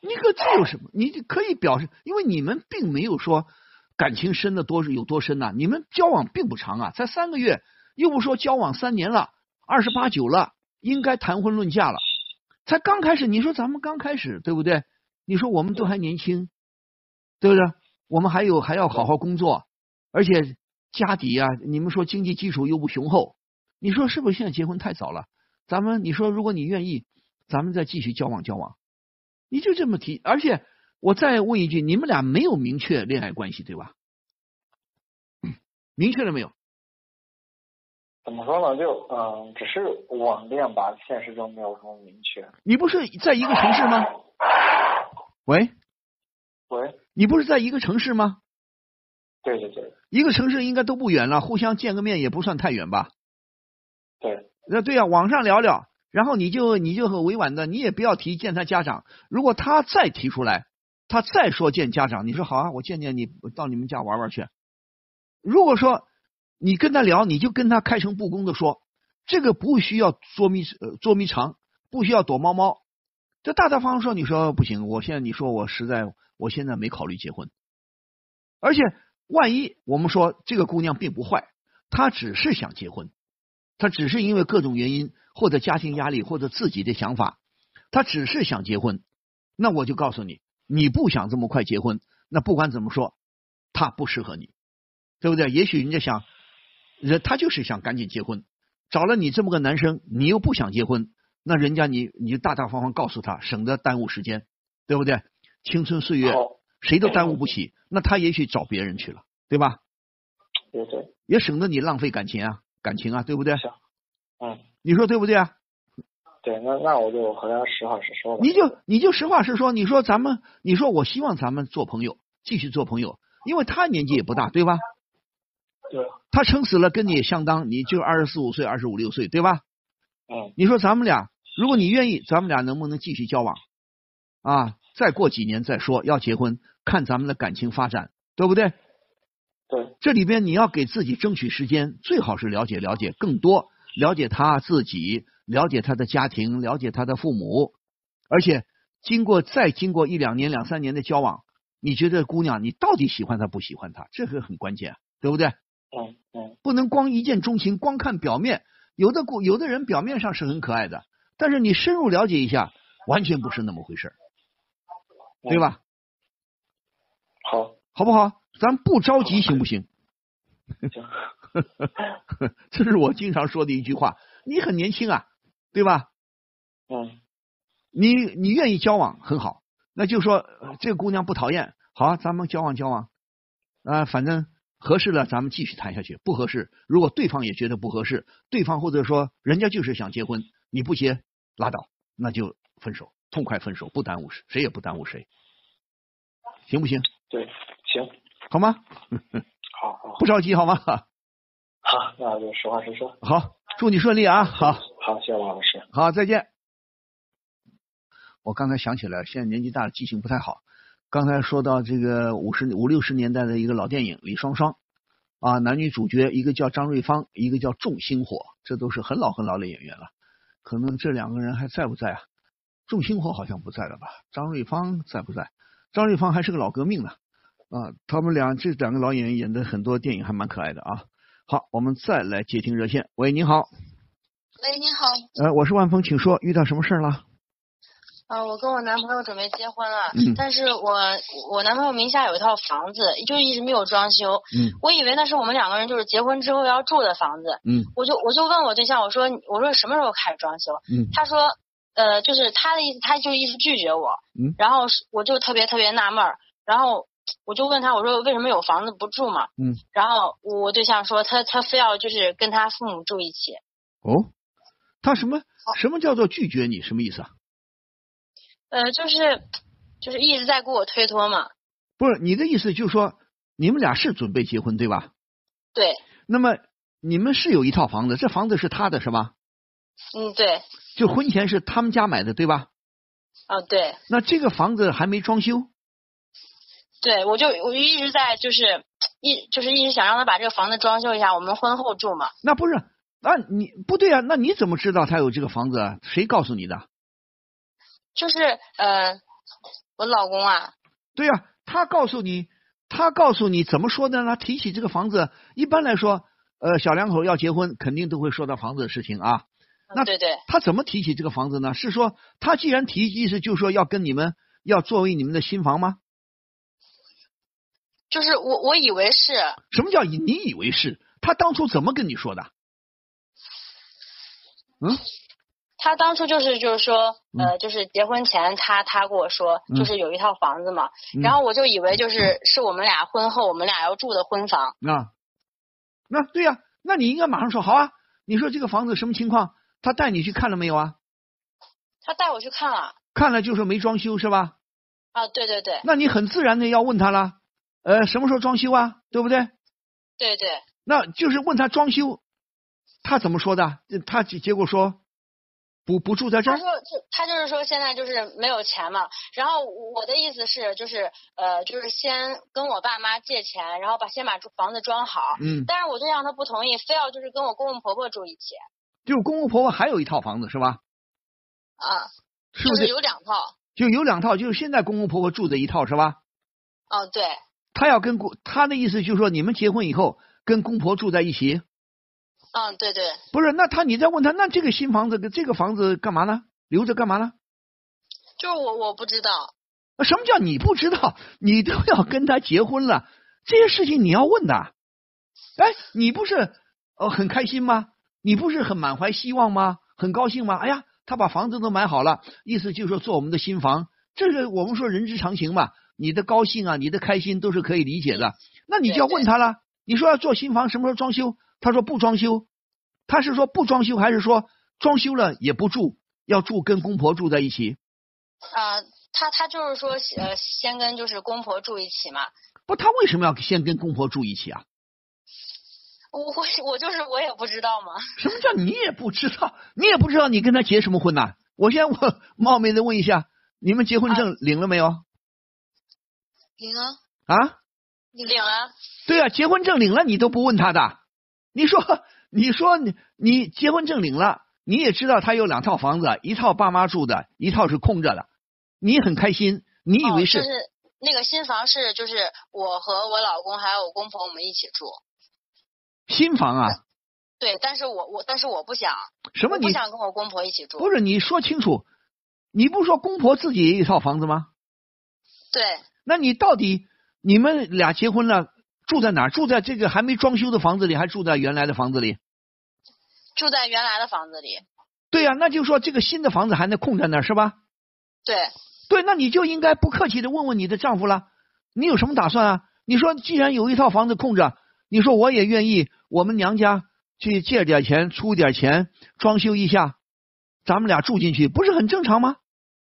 [SPEAKER 4] 你可这有什么？你可以表示，因为你们并没有说感情深的多有多深呐、你们交往并不长啊，才三个月，又不说交往三年了，二十八九了，应该谈婚论嫁了，才刚开始。你说咱们刚开始，对不对？你说我们都还年轻，对不对？我们还有还要好好工作，而且家底啊，你们说经济基础又不雄厚，你说是不是现在结婚太早了？咱们你说，如果你愿意，咱们再继续交往交往，你就这么提。而且我再问一句，你们俩没有明确恋爱关系对吧？明确了没有？
[SPEAKER 7] 怎么说呢？就嗯，只是网恋吧，现实中没有什么明确。
[SPEAKER 4] 你不是在一个城市吗？喂，
[SPEAKER 7] 喂，
[SPEAKER 4] 你不是在一个城市吗？
[SPEAKER 7] 对对对
[SPEAKER 4] 一个城市应该都不远了，互相见个面也不算太远吧？
[SPEAKER 7] 对，
[SPEAKER 4] 那对呀、网上聊聊，然后你就你就很委婉的，你也不要提见他家长。如果他再提出来，他再说见家长，你说好啊，我见见你，我到你们家玩玩去。如果说你跟他聊，你就跟他开诚布公的说，这个不需要捉迷捉迷藏，不需要躲猫猫，就大大方方说，你说不行，我现在你说我实在我现在没考虑结婚，而且万一我们说这个姑娘并不坏，她只是想结婚。她只是因为各种原因，或者家庭压力，或者自己的想法，她只是想结婚。那我就告诉你，你不想这么快结婚，那不管怎么说，他不适合你，对不对？也许人家想，人他就是想赶紧结婚，找了你这么个男生，你又不想结婚，那人家你你就大大方方告诉他，省得耽误时间，对不对？青春岁月，谁都耽误不起，那他也许找别人去了，对吧？
[SPEAKER 7] 对对，
[SPEAKER 4] 也省得你浪费感情啊，感情啊，对不对？
[SPEAKER 7] 是嗯，
[SPEAKER 4] 你说对不对啊？
[SPEAKER 7] 对，那那我就和他实话实说吧。
[SPEAKER 4] 你就你就实话实说，你说咱们，你说我希望咱们做朋友，继续做朋友，因为他年纪也不大，对吧？
[SPEAKER 7] 对，
[SPEAKER 4] 他撑死了跟你也相当，你就二十四五岁、二十五六岁，对吧？
[SPEAKER 7] 嗯，
[SPEAKER 4] 你说咱们俩，如果你愿意，咱们俩能不能继续交往？啊，再过几年再说要结婚，看咱们的感情发展，对不对？
[SPEAKER 7] 对，
[SPEAKER 4] 这里边你要给自己争取时间，最好是了解了解更多，了解他自己，了解他的家庭，了解他的父母，而且经过再经过一两年、两三年的交往，你觉得姑娘你到底喜欢她不喜欢她，这个很关键，对不对？
[SPEAKER 7] 嗯嗯，
[SPEAKER 4] 不能光一见钟情，光看表面。有的姑有的人表面上是很可爱的，但是你深入了解一下，完全不是那么回事儿，对吧？
[SPEAKER 7] 好，
[SPEAKER 4] 好不好？咱不着急，行不行？
[SPEAKER 7] 行，[laughs]
[SPEAKER 4] 这是我经常说的一句话。你很年轻啊，对吧？
[SPEAKER 7] 嗯
[SPEAKER 4] 你你愿意交往很好，那就说、呃这个姑娘不讨厌，好啊，咱们交往交往啊、反正合适了，咱们继续谈下去；不合适，如果对方也觉得不合适，对方或者说人家就是想结婚，你不结拉倒，那就分手，痛快分手，不耽误谁，谁也不耽误谁，行不行？
[SPEAKER 7] 对，行，
[SPEAKER 4] 好吗？[laughs]
[SPEAKER 7] 好好
[SPEAKER 4] 不着急，好吗？[laughs]
[SPEAKER 7] 好，那就实话实说。
[SPEAKER 4] 好，祝你顺利啊！好。
[SPEAKER 7] 好，谢谢王老师。
[SPEAKER 4] 好，再见。我刚才想起来，现在年纪大了，记性不太好。刚才说到这个五十五六十年代的一个老电影《李双双》啊，男女主角一个叫张瑞芳，一个叫仲星火，这都是很老很老的演员了。可能这两个人还在不在啊？仲星火好像不在了吧？张瑞芳在不在？张瑞芳还是个老革命呢啊！他们俩这两个老演员演的很多电影还蛮可爱的啊。好，我们再来接听热线。喂，您好，
[SPEAKER 8] 喂，你好，
[SPEAKER 4] 呃，我是万峰，请说，遇到什么事儿了？
[SPEAKER 8] 啊、我跟我男朋友准备结婚了，
[SPEAKER 4] 嗯
[SPEAKER 8] 但是我我男朋友名下有一套房子，就一直没有装修。
[SPEAKER 4] 嗯
[SPEAKER 8] 我以为那是我们两个人就是结婚之后要住的房子，
[SPEAKER 4] 嗯
[SPEAKER 8] 我就我就问我对象，我说我说什么时候开始装修？
[SPEAKER 4] 嗯
[SPEAKER 8] 他说呃，就是他的意思，他就一直拒绝我。
[SPEAKER 4] 嗯
[SPEAKER 8] 然后我就特别特别纳闷儿，然后我就问他，我说为什么有房子不住嘛？
[SPEAKER 4] 嗯。
[SPEAKER 8] 然后我对象说他他非要就是跟他父母住一起。
[SPEAKER 4] 哦，他什么什么叫做拒绝你？什么意思啊？
[SPEAKER 8] 呃，就是就是一直在给我推脱嘛。
[SPEAKER 4] 不是你的意思，就是说你们俩是准备结婚对吧？
[SPEAKER 8] 对，
[SPEAKER 4] 那么你们是有一套房子，这房子是他的是吧？
[SPEAKER 8] 嗯，对，
[SPEAKER 4] 就婚前是他们家买的对吧？
[SPEAKER 8] 哦，对，
[SPEAKER 4] 那这个房子还没装修，
[SPEAKER 8] 对，我就我就一直在就是一就是一直想让他把这个房子装修一下，我们婚后住嘛。
[SPEAKER 4] 那不是，那你不对啊？那你怎么知道他有这个房子啊？谁告诉你的？
[SPEAKER 8] 就是呃，我老公啊，
[SPEAKER 4] 对呀、他告诉你，他告诉你怎么说的呢？提起这个房子，一般来说，呃，小两口要结婚，肯定都会说到房子的事情啊。那
[SPEAKER 8] 对对，
[SPEAKER 4] 他怎么提起这个房子呢？是说他既然提，意思就是说要跟你们要作为你们的新房吗？
[SPEAKER 8] 就是我我以为是，
[SPEAKER 4] 什么叫以你以为是？他当初怎么跟你说的？嗯，
[SPEAKER 8] 他当初就是就是说，
[SPEAKER 4] 嗯
[SPEAKER 8] 呃，就是结婚前他他跟我说，
[SPEAKER 4] 嗯
[SPEAKER 8] 就是有一套房子嘛，
[SPEAKER 4] 嗯
[SPEAKER 8] 然后我就以为就是是我们俩婚后我们俩要住的婚房，
[SPEAKER 4] 啊，那对呀、那你应该马上说好啊。你说这个房子什么情况？他带你去看了没有啊？
[SPEAKER 8] 他带我去看了，
[SPEAKER 4] 看了就说没装修是吧？
[SPEAKER 8] 啊，对对对
[SPEAKER 4] 那你很自然的要问他了，呃，什么时候装修啊？对不对？
[SPEAKER 8] 对对，
[SPEAKER 4] 那就是问他装修，他怎么说的？他结结果说不不住在这儿。
[SPEAKER 8] 他说就他就是说现在就是没有钱嘛，然后我的意思是就是呃就是先跟我爸妈借钱，然后把先把房子装好，
[SPEAKER 4] 嗯，
[SPEAKER 8] 但是我对象他不同意，非要就是跟我公公婆婆住一起
[SPEAKER 4] 就公公婆婆还有一套房子是吧？
[SPEAKER 8] 啊，就是
[SPEAKER 4] 是不是？
[SPEAKER 8] 有两套，
[SPEAKER 4] 就有两套，就是现在公公婆婆住的一套是吧？
[SPEAKER 8] 哦对，
[SPEAKER 4] 他要跟公，他的意思就是说你们结婚以后跟公婆住在一起，
[SPEAKER 8] 嗯对对，
[SPEAKER 4] 不是？那他你再问他，那这个新房子跟这个房子干嘛呢？留着干嘛呢？
[SPEAKER 8] 就是我我不知道，
[SPEAKER 4] 什么叫你不知道？你都要跟他结婚了，这些事情你要问的。哎，你不是呃很开心吗？你不是很满怀希望吗？很高兴吗？哎呀，他把房子都买好了，意思就是说做我们的新房，这个我们说人之常情嘛。你的高兴啊，你的开心都是可以理解的。那你就要问他了，你说要做新房，什么时候装修？他说不装修，他是说不装修，还是说装修了也不住，要住跟公婆住在一起？
[SPEAKER 8] 啊、他他就是说呃先跟就是公婆住一起嘛，
[SPEAKER 4] 不，他为什么要先跟公婆住一起啊？
[SPEAKER 8] 我我我就是我也不知道嘛，
[SPEAKER 4] 什么叫你也不知道？你也不知道你跟他结什么婚呐、我先我冒昧的问一下，你们结婚证领了没有？
[SPEAKER 8] 领啊
[SPEAKER 4] 啊？
[SPEAKER 8] 领啊，
[SPEAKER 4] 对啊，结婚证领了你都不问他的？你说，你说你你结婚证领了，你也知道他有两套房子，一套爸妈住的，一套是空着的，你很开心，你以为是、
[SPEAKER 8] 哦、就是那个新房是就是我和我老公还有我公婆我们一起住，
[SPEAKER 4] 新房啊？
[SPEAKER 8] 对，但是我我但是我不想，
[SPEAKER 4] 什么你
[SPEAKER 8] 想跟我公婆一起住，
[SPEAKER 4] 不是你说清楚，你不说公婆自己一套房子吗？
[SPEAKER 8] 对，
[SPEAKER 4] 那你到底你们俩结婚了，住在哪儿？住在这个还没装修的房子里，还住在原来的房子里？
[SPEAKER 8] 住在原来的房子里，
[SPEAKER 4] 对呀、那就说这个新的房子还能空在那儿是吧？
[SPEAKER 8] 对，
[SPEAKER 4] 对，那你就应该不客气的问问你的丈夫了，你有什么打算啊？你说既然有一套房子空着，你说我也愿意，我们娘家去借点钱，出点钱装修一下，咱们俩住进去，不是很正常吗？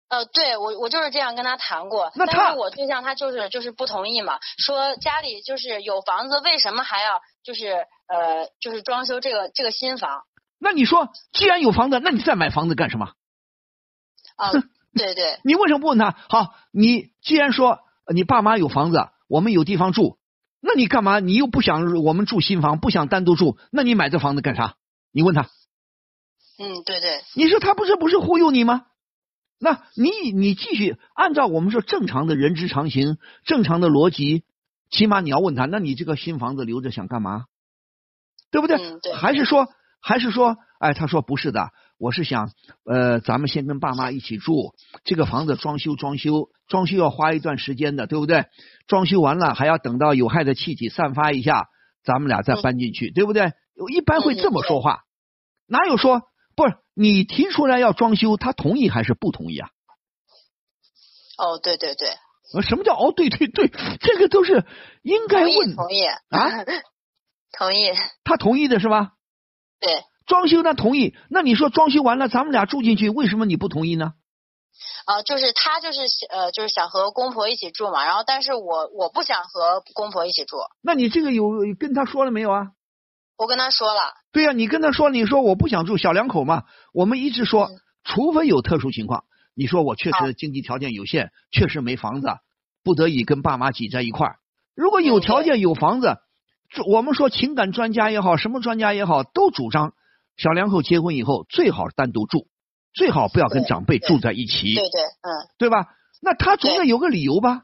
[SPEAKER 8] 呃，对我我就是这样跟他谈过，
[SPEAKER 4] 那
[SPEAKER 8] 但是我对象他就是就是不同意嘛，说家里就是有房子，为什么还要就是呃就是装修这个这个新房
[SPEAKER 4] 那你说，既然有房子，那你再买房子干什么？
[SPEAKER 8] 啊？[laughs] 对对，
[SPEAKER 4] 你为什么不问他？好，你既然说呃你爸妈有房子，我们有地方住，那你干嘛？你又不想我们住新房，不想单独住，那你买这房子干啥？你问他，
[SPEAKER 8] 嗯，对对，
[SPEAKER 4] 你说他不是不是忽悠你吗？那你你继续按照我们说正常的人之常情、正常的逻辑，起码你要问他，那你这个新房子留着想干嘛？对不对？
[SPEAKER 8] 嗯对
[SPEAKER 4] 还是说还是说，哎，他说不是的，我是想，呃，咱们先跟爸妈一起住，这个房子装修装修，装修要花一段时间的，对不对？装修完了还要等到有害的气体散发一下，咱们俩再搬进去，对不对？一般会这么说话，哪有说不是你提出来要装修，他同意还是不同意啊？
[SPEAKER 8] 哦，对对对，
[SPEAKER 4] 呃什么叫哦？对对对，[laughs] 这个都是应该问
[SPEAKER 8] 同意
[SPEAKER 4] 啊，[laughs]
[SPEAKER 8] 同意，
[SPEAKER 4] 他同意的是吧？
[SPEAKER 8] 对，
[SPEAKER 4] 装修那同意，那你说装修完了咱们俩住进去，为什么你不同意呢？
[SPEAKER 8] 啊，就是他就是呃就是想和公婆一起住嘛，然后但是我我不想和公婆一起住，
[SPEAKER 4] 那你这个有跟他说了没有啊？
[SPEAKER 8] 我跟他说了，
[SPEAKER 4] 对呀、你跟他说，你说我不想住小两口嘛，我们一直说
[SPEAKER 8] 嗯，
[SPEAKER 4] 除非有特殊情况，你说我确实经济条件有限，确实没房子，不得已跟爸妈挤在一块儿。如果有
[SPEAKER 8] 嗯
[SPEAKER 4] 条件有房子，我们说情感专家也好，什么专家也好，都主张小两口结婚以后最好单独住，最好不要跟长辈住在一起，
[SPEAKER 8] 对对，嗯。
[SPEAKER 4] 对吧？那他总得有个理由吧？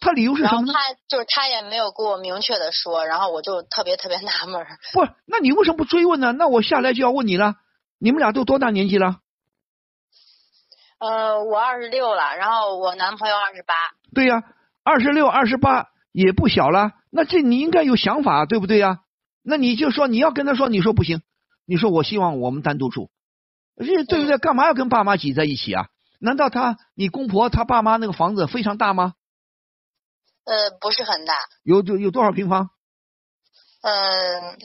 [SPEAKER 4] 他理由是什么呢？
[SPEAKER 8] 他就是他也没有给我明确的说，然后我就特别特别纳闷。
[SPEAKER 4] 不是，那你为什么不追问呢？那我下来就要问你了，你们俩都多大年纪了？
[SPEAKER 8] 呃，我二十六了，然后我男朋友二十八。
[SPEAKER 4] 对呀、二十六、二十八也不小了，那这你应该有想法，对不对呀、那你就说你要跟他说，你说不行，你说我希望我们单独住，这对不对？干嘛要跟爸妈挤在一起啊？难道他你公婆他爸妈那个房子非常大吗？
[SPEAKER 8] 呃，不是很大，
[SPEAKER 4] 有有有多少平方？
[SPEAKER 8] 嗯、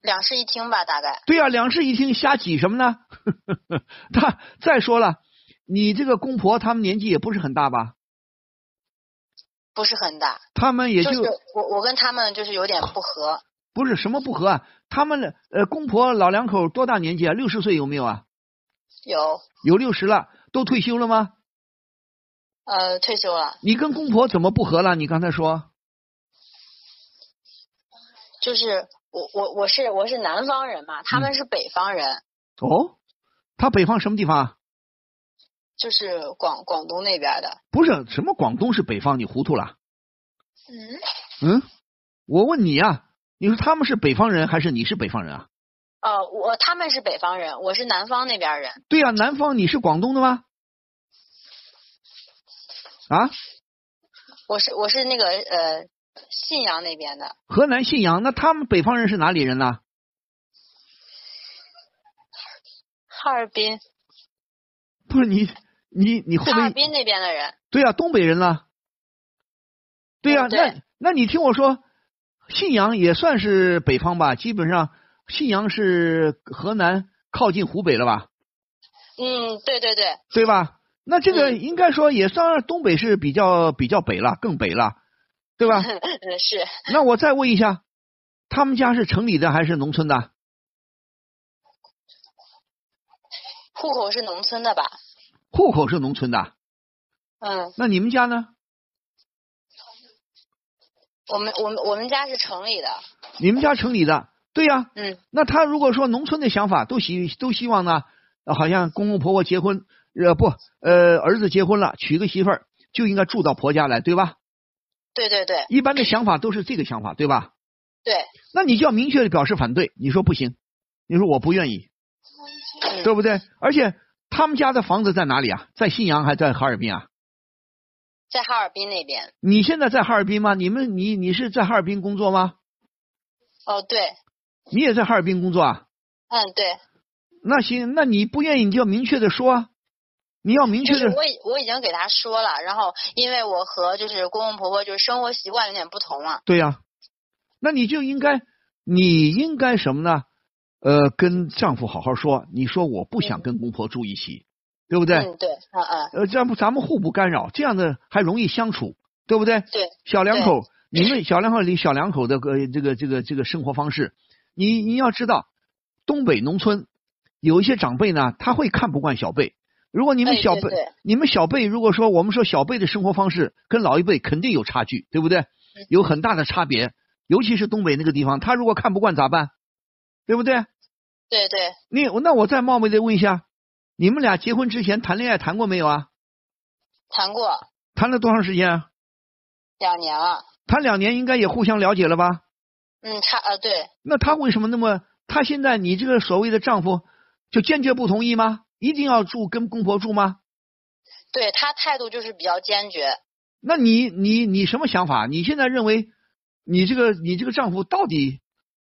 [SPEAKER 8] 两室一厅吧，大概。
[SPEAKER 4] 对呀、两室一厅瞎挤什么呢？[laughs] 他再说了，你这个公婆他们年纪也不是很大吧？
[SPEAKER 8] 不是很大，
[SPEAKER 4] 他们也就、
[SPEAKER 8] 就是我我跟他们就是有点不合，
[SPEAKER 4] 不是什么不合啊？他们的呃公婆老两口多大年纪啊？六十岁有没有啊？
[SPEAKER 8] 有
[SPEAKER 4] 有六十了，都退休了吗？
[SPEAKER 8] 呃退休了，
[SPEAKER 4] 你跟公婆怎么不和了？你刚才说
[SPEAKER 8] 就是我我我是我是南方人嘛，他
[SPEAKER 4] 嗯
[SPEAKER 8] 们是北方人，
[SPEAKER 4] 哦，他北方什么地方啊？
[SPEAKER 8] 就是广广东那边的。
[SPEAKER 4] 不是什么广东是北方，你糊涂了？
[SPEAKER 8] 嗯，
[SPEAKER 4] 嗯，我问你啊，你说他们是北方人还是你是北方人啊？
[SPEAKER 8] 哦，我他们是北方人，我是南方那边人。
[SPEAKER 4] 对呀、南方你是广东的吗？啊，
[SPEAKER 8] 我是我是那个呃信阳那边的，
[SPEAKER 4] 河南信阳，那他们北方人是哪里人呢？
[SPEAKER 8] 哈尔滨，
[SPEAKER 4] 不是你你你后面
[SPEAKER 8] 哈尔滨那边的人。
[SPEAKER 4] 对呀、东北人了。对呀、那那你听我说，信阳也算是北方吧？基本上信阳是河南靠近湖北了吧？
[SPEAKER 8] 嗯，对对对，
[SPEAKER 4] 对吧？那这个
[SPEAKER 8] 嗯
[SPEAKER 4] 应该说也算东北是比较比较北了，更北了，对吧？[laughs]
[SPEAKER 8] 嗯是
[SPEAKER 4] 那我再问一下，他们家是城里的还是农村的？
[SPEAKER 8] 户口是农村的吧？
[SPEAKER 4] 户口是农村的，
[SPEAKER 8] 嗯，
[SPEAKER 4] 那你们家呢？
[SPEAKER 8] 我们我们我们家是城里的。
[SPEAKER 4] 你们家城里的，对呀、
[SPEAKER 8] 嗯
[SPEAKER 4] 那他如果说农村的想法，都希都希望呢，呃好像公公婆婆结婚，呃不，呃儿子结婚了，娶个媳妇儿就应该住到婆家来，对吧？
[SPEAKER 8] 对对对
[SPEAKER 4] 一般的想法都是这个想法，对吧？
[SPEAKER 8] 对，
[SPEAKER 4] 那你就要明确的表示反对，你说不行，你说我不愿意，
[SPEAKER 8] 嗯
[SPEAKER 4] 对不对？而且他们家的房子在哪里啊？在信阳还在哈尔滨啊？
[SPEAKER 8] 在哈尔滨那边。
[SPEAKER 4] 你现在在哈尔滨吗？你们你你是在哈尔滨工作吗？
[SPEAKER 8] 哦，对，
[SPEAKER 4] 你也在哈尔滨工作啊？
[SPEAKER 8] 嗯对，
[SPEAKER 4] 那行，那你不愿意你就要明确的说啊，你要明确
[SPEAKER 8] 是我已我已经给他说了，然后因为我和就是公公婆婆就是生活习惯有点不同了。
[SPEAKER 4] 对呀、那你就应该，你应该什么呢？呃，跟丈夫好好说，你说我不想跟公婆住一起，对不对？
[SPEAKER 8] 嗯对，嗯嗯
[SPEAKER 4] 呃，这样不咱们互不干扰，这样的还容易相处，对不对？
[SPEAKER 8] 对，
[SPEAKER 4] 小两口，你们小两口里小两口的个这个这个这个生活方式，你你要知道，东北农村有一些长辈呢，他会看不惯小辈。如果你们小辈，
[SPEAKER 8] 哎对对
[SPEAKER 4] 你们小辈如果说我们说小辈的生活方式跟老一辈肯定有差距，对不对？有很大的差别，尤其是东北那个地方，他如果看不惯咋办？对不对？
[SPEAKER 8] 对对，
[SPEAKER 4] 你那我再冒昧的问一下，你们俩结婚之前谈恋爱谈过没有啊？
[SPEAKER 8] 谈过
[SPEAKER 4] 谈了多长时间啊？
[SPEAKER 8] 两年了。
[SPEAKER 4] 谈两年应该也互相了解了吧？
[SPEAKER 8] 嗯，差呃对，
[SPEAKER 4] 那他为什么那么？他现在你这个所谓的丈夫就坚决不同意吗？一定要住跟公婆住吗？
[SPEAKER 8] 对他态度就是比较坚决。
[SPEAKER 4] 那你你你什么想法？你现在认为你这个你这个丈夫到底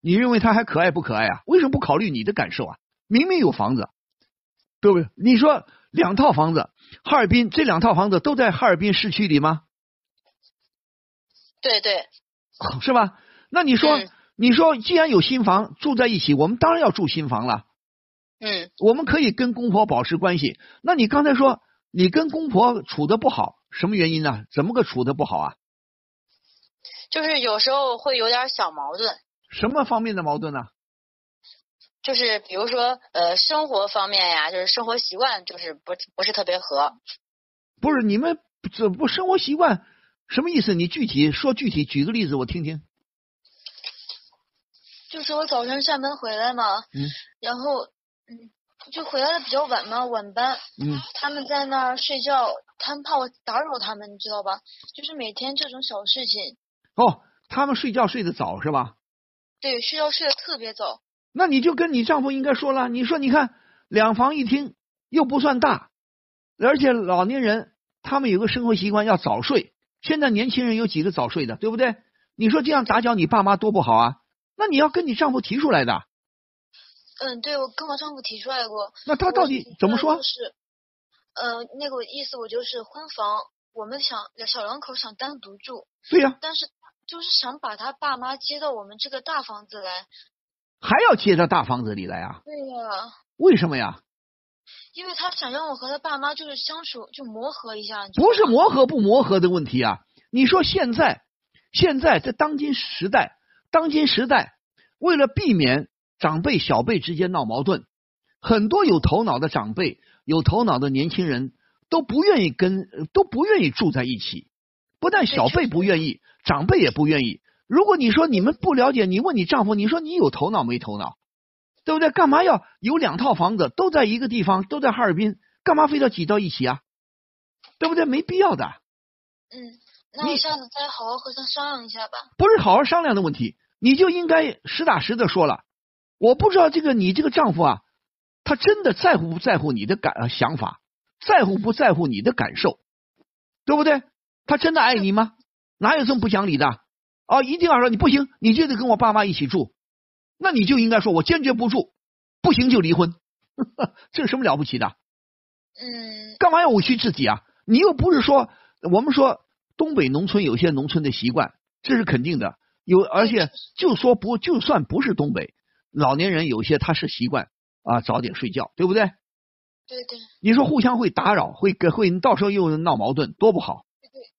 [SPEAKER 4] 你认为他还可爱不可爱啊？为什么不考虑你的感受啊？明明有房子，对不对？你说两套房子，哈尔滨这两套房子都在哈尔滨市区里吗？
[SPEAKER 8] 对对，
[SPEAKER 4] 是吧？那你说、
[SPEAKER 8] 嗯
[SPEAKER 4] 你说既然有新房住在一起，我们当然要住新房了。
[SPEAKER 8] 嗯，
[SPEAKER 4] 我们可以跟公婆保持关系。那你刚才说你跟公婆处的不好，什么原因呢？怎么个处的不好啊？
[SPEAKER 8] 就是有时候会有点小矛盾，
[SPEAKER 4] 什么方面的矛盾呢？
[SPEAKER 8] 就是比如说呃生活方面呀，就是生活习惯就是不不是特别合。
[SPEAKER 4] 不是你们这不生活习惯什么意思？你具体说具体，举个例子我听听。
[SPEAKER 9] 就是我早上下班回来嘛，
[SPEAKER 4] 嗯
[SPEAKER 9] 然后嗯，就回来的比较晚嘛，晚班，
[SPEAKER 4] 嗯
[SPEAKER 9] 他们在那儿睡觉，他们怕我打扰他们，你知道吧？就是每天这种小事情，
[SPEAKER 4] 哦，他们睡觉睡得早是吧？
[SPEAKER 9] 对，睡觉睡得特别早，
[SPEAKER 4] 那你就跟你丈夫应该说了，你说你看两房一厅又不算大，而且老年人他们有个生活习惯要早睡，现在年轻人有几个早睡的，对不对？你说这样打搅你爸妈多不好啊？那你要跟你丈夫提出来的。
[SPEAKER 9] 嗯，对，我跟我丈夫提出来过。
[SPEAKER 4] 那他到底怎么说
[SPEAKER 9] 就？是，呃，那个意思我就是婚房，我们想小两口想单独住，
[SPEAKER 4] 对呀、
[SPEAKER 9] 但是就是想把他爸妈接到我们这个大房子来。
[SPEAKER 4] 还要接到大房子里来啊？
[SPEAKER 9] 对呀，
[SPEAKER 4] 为什么呀？
[SPEAKER 9] 因为他想让我和他爸妈就是相处，就磨合一下。
[SPEAKER 4] 不是磨合不磨合的问题啊！你说现在，现在在当今时代，当今时代，为了避免长辈小辈之间闹矛盾，很多有头脑的长辈、有头脑的年轻人都不愿意跟都不愿意住在一起。不但小辈不愿意，长辈也不愿意。如果你说你们不了解，你问你丈夫，你说你有头脑没头脑，对不对？干嘛要有两套房子都在一个地方，都在哈尔滨，干嘛非要挤到一起啊？对不对？没必要的。
[SPEAKER 9] 嗯，那你下次再好好和他商量一下吧。
[SPEAKER 4] 不是好好商量的问题，你就应该实打实的说了。我不知道这个你这个丈夫啊，他真的在乎不在乎你的感、呃、想法，在乎不在乎你的感受，对不对？他真的爱你吗？哪有这么不讲理的？哦，一定要说你不行，你就得跟我爸妈一起住，那你就应该说我坚决不住，不行就离婚，[laughs] 这有什么了不起的？
[SPEAKER 9] 嗯，
[SPEAKER 4] 干嘛要委屈自己啊？你又不是说我们说东北农村有些农村的习惯，这是肯定的。有而且就说不就算不是东北，老年人有些他是习惯啊早点睡觉，对不对？
[SPEAKER 9] 对对
[SPEAKER 4] 你说互相会打扰，会跟会到时候又闹矛盾，多不好。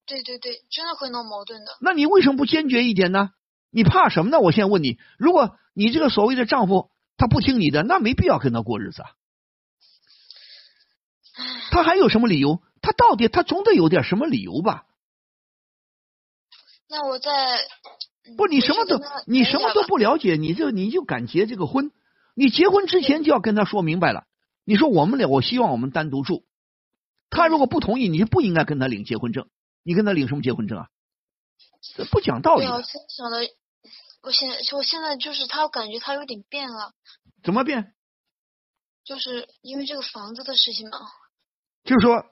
[SPEAKER 9] 对对对，真的会闹矛盾的。
[SPEAKER 4] 那你为什么不坚决一点呢？你怕什么呢？我现在问你，如果你这个所谓的丈夫他不听你的，那没必要跟他过日子啊。他还有什么理由？他到底他总得有点什么理由吧？
[SPEAKER 9] 那我再嗯
[SPEAKER 4] 不，你什么都你什么都不了解，你就你就敢结这个婚？你结婚之前就要跟他说明白了。你说我们俩，我希望我们单独住。他如果不同意，你就不应该跟他领结婚证。你跟他领什么结婚证啊？这不讲道理
[SPEAKER 9] 对啊，我
[SPEAKER 4] 的。
[SPEAKER 9] 现在想的，我现在我现在就是他，感觉他有点变了，
[SPEAKER 4] 怎么变？
[SPEAKER 9] 就是因为这个房子的事情嘛。
[SPEAKER 4] 就是说，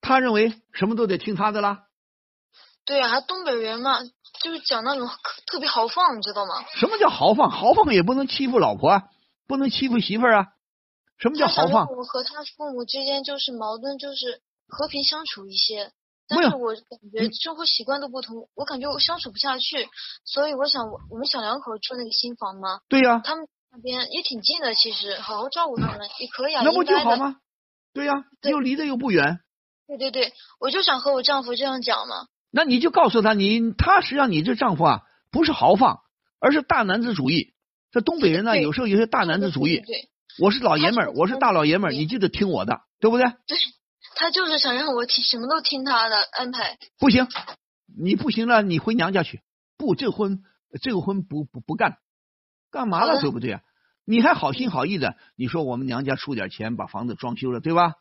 [SPEAKER 4] 他认为什么都得听他的啦。
[SPEAKER 9] 对啊，东北人嘛，就是讲那种特特别豪放，你知道吗？
[SPEAKER 4] 什么叫豪放？豪放也不能欺负老婆啊，不能欺负媳妇儿啊。什么叫豪放？
[SPEAKER 9] 我和他父母之间就是矛盾，就是和平相处一些。但是我感觉生活习惯都不同，我感觉我相处不下去，所以我想我我们小两口住那个新房嘛，
[SPEAKER 4] 对呀、
[SPEAKER 9] 他们那边也挺近的，其实好好照顾他们也可以啊，
[SPEAKER 4] 那不。就好吗？对呀、
[SPEAKER 9] 对
[SPEAKER 4] 又离得又不远，
[SPEAKER 9] 对对对，我就想和我丈夫这样讲嘛。
[SPEAKER 4] 那你就告诉他，你他实际上你这丈夫啊，不是豪放，而是大男子主义。这东北人呢，有时候有些大男子主义
[SPEAKER 9] 对。
[SPEAKER 4] 我是老爷们儿，我是大老爷们儿，你就得听我的，对不对？
[SPEAKER 9] 对，他就是想让我听什么都听他的安排。
[SPEAKER 4] 不行，你不行了，你回娘家去。不，这个婚这个婚不不不干，干嘛了，对不对啊？你还好心好意的，你说我们娘家出点钱把房子装修了，对吧？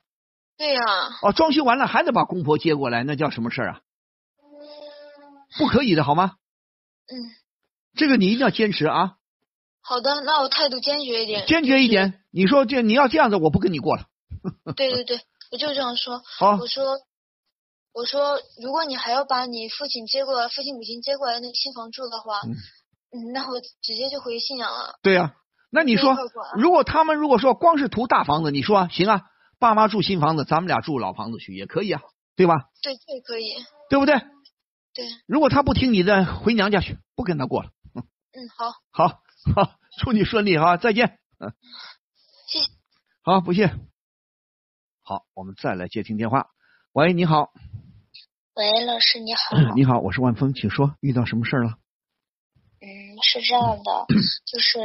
[SPEAKER 9] 对呀、
[SPEAKER 4] 哦，装修完了还得把公婆接过来，那叫什么事儿啊？不可以的好吗？
[SPEAKER 9] 嗯，
[SPEAKER 4] 这个你一定要坚持啊，
[SPEAKER 9] 好的，那我态度坚决一点。
[SPEAKER 4] 坚决一点。你说这你要这样子，我不跟你过了。[laughs]
[SPEAKER 9] 对对对，我就这样说。
[SPEAKER 4] 好
[SPEAKER 9] 我说，我说，如果你还要把你父亲接过来，父亲母亲接过来那个新房住的话，
[SPEAKER 4] 嗯
[SPEAKER 9] 嗯，那我直接就回信阳了。
[SPEAKER 4] 对呀、那你说如果他们如果说光是图大房子，你说行啊，爸妈住新房子，咱们俩住老房子去也可以啊，对吧？
[SPEAKER 9] 对，这也可以。
[SPEAKER 4] 对不对？
[SPEAKER 9] 对，
[SPEAKER 4] 如果他不听你的，回娘家去，不跟他过了。
[SPEAKER 9] 嗯，嗯好，
[SPEAKER 4] 好，好，祝你顺利哈，再见。嗯，
[SPEAKER 9] 谢谢。
[SPEAKER 4] 好，不谢。好，我们再来接听电话。喂，你好，
[SPEAKER 10] 喂，老师你好。
[SPEAKER 4] 你好，我是万峰，请说，遇到什么事儿了？
[SPEAKER 10] 嗯，是这样的，[coughs] 就是，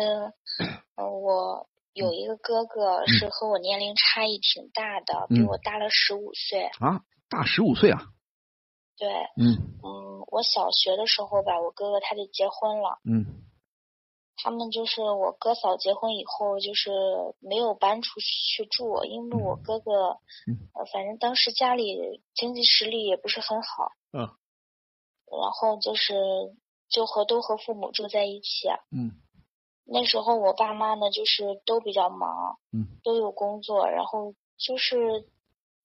[SPEAKER 10] 呃，我有一个哥哥是和我年龄差异挺大的，比
[SPEAKER 4] 嗯
[SPEAKER 10] 我大了十五岁。
[SPEAKER 4] 啊，大十五岁啊？
[SPEAKER 10] 对，
[SPEAKER 4] 嗯。
[SPEAKER 10] 嗯，我小学的时候吧，我哥哥他就结婚了，
[SPEAKER 4] 嗯。
[SPEAKER 10] 他们就是我哥嫂结婚以后，就是没有搬出去住，因为我哥哥，
[SPEAKER 4] 嗯。
[SPEAKER 10] 呃，反正当时家里经济实力也不是很好，
[SPEAKER 4] 嗯。
[SPEAKER 10] 然后就是就和都和父母住在一起。
[SPEAKER 4] 嗯。
[SPEAKER 10] 那时候我爸妈呢，就是都比较忙，
[SPEAKER 4] 嗯。
[SPEAKER 10] 都有工作，然后就是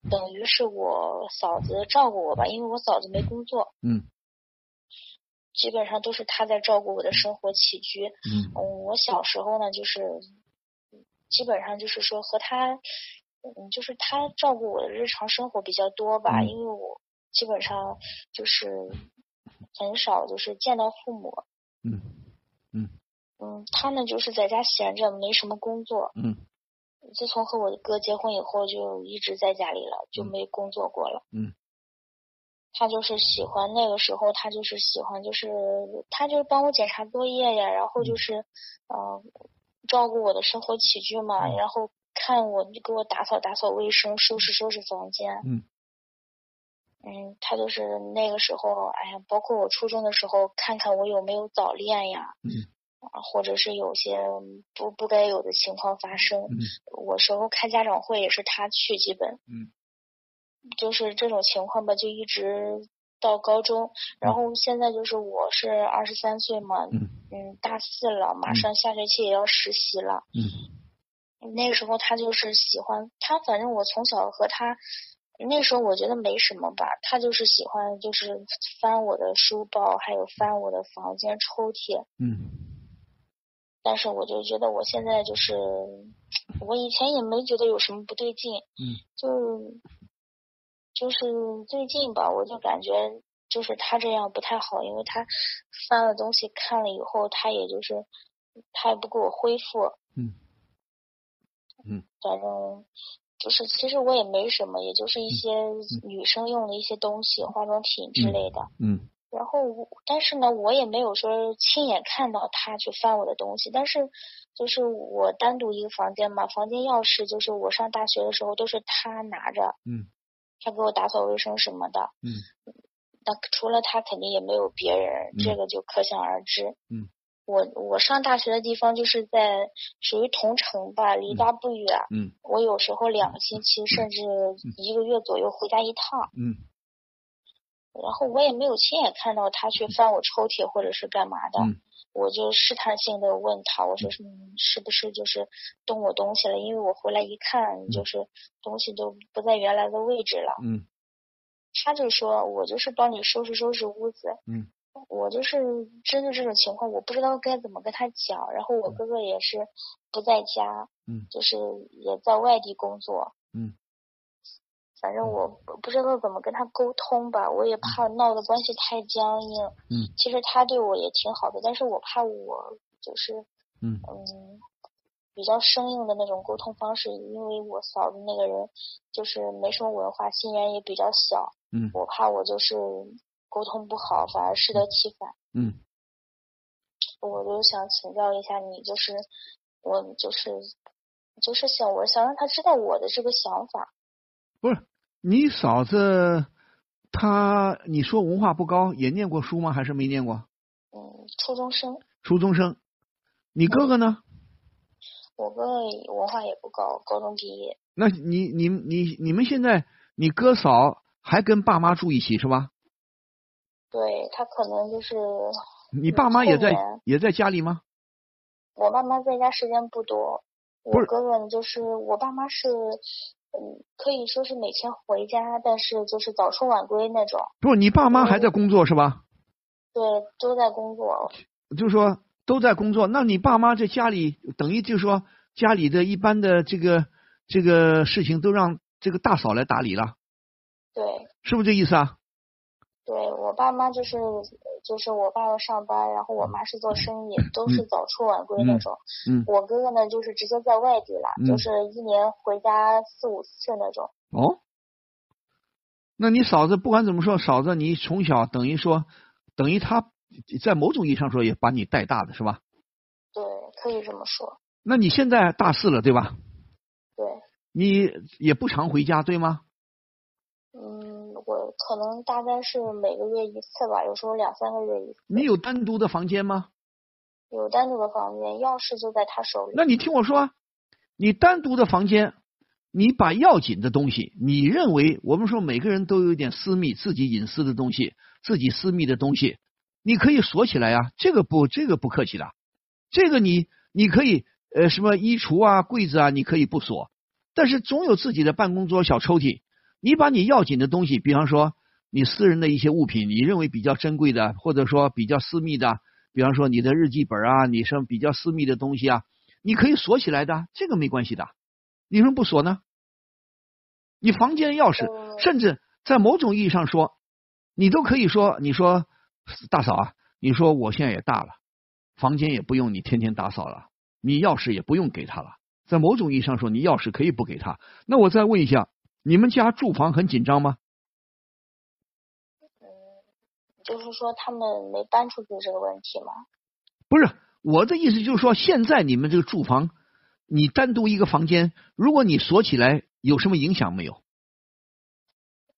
[SPEAKER 10] 等于是我嫂子照顾我吧，因为我嫂子没工作，
[SPEAKER 4] 嗯
[SPEAKER 10] 基本上都是她在照顾我的生活起居。
[SPEAKER 4] 嗯
[SPEAKER 10] 嗯，我小时候呢，就是基本上就是说和他，嗯，就是他照顾我的日常生活比较多吧，
[SPEAKER 4] 嗯
[SPEAKER 10] 因为我基本上就是很少就是见到父母。
[SPEAKER 4] 嗯
[SPEAKER 10] 嗯嗯，他呢就是在家闲着，没什么工作。
[SPEAKER 4] 嗯
[SPEAKER 10] 自从和我哥结婚以后，就一直在家里了，就没工作过了。
[SPEAKER 4] 嗯。
[SPEAKER 10] 他就是喜欢那个时候，他就是喜欢，就是他就是帮我检查作业呀，然后就是嗯、呃照顾我的生活起居嘛，然后看我给我打扫打扫卫生，收拾收拾房间。
[SPEAKER 4] 嗯。
[SPEAKER 10] 嗯，他就是那个时候，哎呀，包括我初中的时候，看看我有没有早恋呀，
[SPEAKER 4] 嗯
[SPEAKER 10] 啊，或者是有些不不该有的情况发生。
[SPEAKER 4] 嗯
[SPEAKER 10] 我时候开家长会也是他去，基本
[SPEAKER 4] 嗯
[SPEAKER 10] 就是这种情况吧，就一直到高中。然后现在就是我是二十三岁嘛，
[SPEAKER 4] 嗯
[SPEAKER 10] 嗯，大四了，马上下学期也要实习了。
[SPEAKER 4] 嗯
[SPEAKER 10] 那个时候他就是喜欢他，反正我从小和他，那时候我觉得没什么吧，他就是喜欢就是翻我的书包，还有翻我的房间抽屉。
[SPEAKER 4] 嗯
[SPEAKER 10] 但是我就觉得我现在就是，我以前也没觉得有什么不对劲，
[SPEAKER 4] 嗯
[SPEAKER 10] 就就是最近吧，我就感觉就是他这样不太好，因为他翻了东西看了以后，他也就是他也不给我恢复，
[SPEAKER 4] 嗯。嗯
[SPEAKER 10] 反正就是其实我也没什么，也就是一些女生用的一些东西，化妆品之类的。
[SPEAKER 4] 嗯
[SPEAKER 10] 然后我，但是呢，我也没有说亲眼看到他去翻我的东西，但是就是我单独一个房间嘛，房间钥匙就是我上大学的时候都是他拿着，
[SPEAKER 4] 嗯
[SPEAKER 10] 他给我打扫卫生什么的。
[SPEAKER 4] 嗯
[SPEAKER 10] 那除了他，肯定也没有别人，
[SPEAKER 4] 嗯
[SPEAKER 10] 这个就可想而知。
[SPEAKER 4] 嗯
[SPEAKER 10] 我我上大学的地方就是在属于同城吧，离家不远。
[SPEAKER 4] 嗯
[SPEAKER 10] 我有时候两个星期甚至一个月左右回家一趟，
[SPEAKER 4] 嗯
[SPEAKER 10] 然后我也没有亲眼看到他去翻我抽屉或者是干嘛的，
[SPEAKER 4] 嗯。
[SPEAKER 10] 我就试探性的问他，我说是嗯是不是就是动我东西了？因为我回来一看，就是东西都不在原来的位置了。
[SPEAKER 4] 嗯。
[SPEAKER 10] 他就说我就是帮你收拾收拾屋子，
[SPEAKER 4] 嗯。
[SPEAKER 10] 我就是针对这种情况，我不知道该怎么跟他讲。然后我哥哥也是不在家，
[SPEAKER 4] 嗯。
[SPEAKER 10] 就是也在外地工作，
[SPEAKER 4] 嗯
[SPEAKER 10] 反正我不不知道怎么跟他沟通吧，我也怕闹的关系太僵硬。
[SPEAKER 4] 嗯
[SPEAKER 10] 其实他对我也挺好的，但是我怕我就是
[SPEAKER 4] 嗯
[SPEAKER 10] 嗯比较生硬的那种沟通方式，因为我嫂子那个人就是没什么文化，心眼也比较小，
[SPEAKER 4] 嗯
[SPEAKER 10] 我怕我就是沟通不好，反而适得其反。
[SPEAKER 4] 嗯
[SPEAKER 10] 我就想请教一下你，就是我就是就是想我想让他知道我的这个想法。
[SPEAKER 4] 不是你嫂子，她你说文化不高，也念过书吗？还是没念过？
[SPEAKER 10] 嗯，初中生，
[SPEAKER 4] 初中生。你哥哥呢？
[SPEAKER 10] 我哥哥文化也不高，高中毕业。
[SPEAKER 4] 那你你你你们现在你哥嫂还跟爸妈住一起是吧？
[SPEAKER 10] 对他可能就是
[SPEAKER 4] 你爸妈也在也在家里吗？
[SPEAKER 10] 我爸妈在家时间不多，我哥哥呢就是我爸妈是嗯可以说是每天回家，但是就是早出晚归那种。
[SPEAKER 4] 不，你爸妈还在工作是吧？
[SPEAKER 10] 对，都在工作。
[SPEAKER 4] 就是说都在工作，那你爸妈在家里等于就是说家里的一般的这个这个事情都让这个大嫂来打理了，
[SPEAKER 10] 对，
[SPEAKER 4] 是不是这意思啊？
[SPEAKER 10] 对我爸妈就是就是我爸要上班，然后我妈是做生意，都是早出晚归那种。
[SPEAKER 4] 嗯
[SPEAKER 10] 我哥哥呢就是直接在外地了，
[SPEAKER 4] 嗯
[SPEAKER 10] 就是一年回家四五次那种。
[SPEAKER 4] 哦，那你嫂子不管怎么说，嫂子你从小等于说等于她在某种意义上说也把你带大的是吧？
[SPEAKER 10] 对，可以这么说。
[SPEAKER 4] 那你现在大四了对吧？
[SPEAKER 10] 对，
[SPEAKER 4] 你也不常回家对吗？
[SPEAKER 10] 嗯，我可能大概是每个月一次吧，有时候两三个月一次。
[SPEAKER 4] 你有单独的房间吗？
[SPEAKER 10] 有单独的房间，钥匙就在他手里。
[SPEAKER 4] 那你听我说啊，你单独的房间，你把要紧的东西，你认为我们说每个人都有一点私密、自己隐私的东西，自己私密的东西，你可以锁起来啊，这个不，这个不客气的，这个你你可以呃什么衣橱啊、柜子啊，你可以不锁，但是总有自己的办公桌、小抽屉，你把你要紧的东西，比方说你私人的一些物品，你认为比较珍贵的，或者说比较私密的，比方说你的日记本啊，你什么比较私密的东西啊，你可以锁起来的，这个没关系的，你为什么不锁呢？你房间钥匙，甚至在某种意义上说，你都可以说，你说大嫂啊，你说我现在也大了，房间也不用你天天打扫了，你钥匙也不用给他了，在某种意义上说，你钥匙可以不给他。那我再问一下，你们家住房很紧张吗？
[SPEAKER 10] 嗯就是说他们没搬出去这个问题吗？
[SPEAKER 4] 不是，我的意思就是说，现在你们这个住房，你单独一个房间，如果你锁起来，有什么影响没有？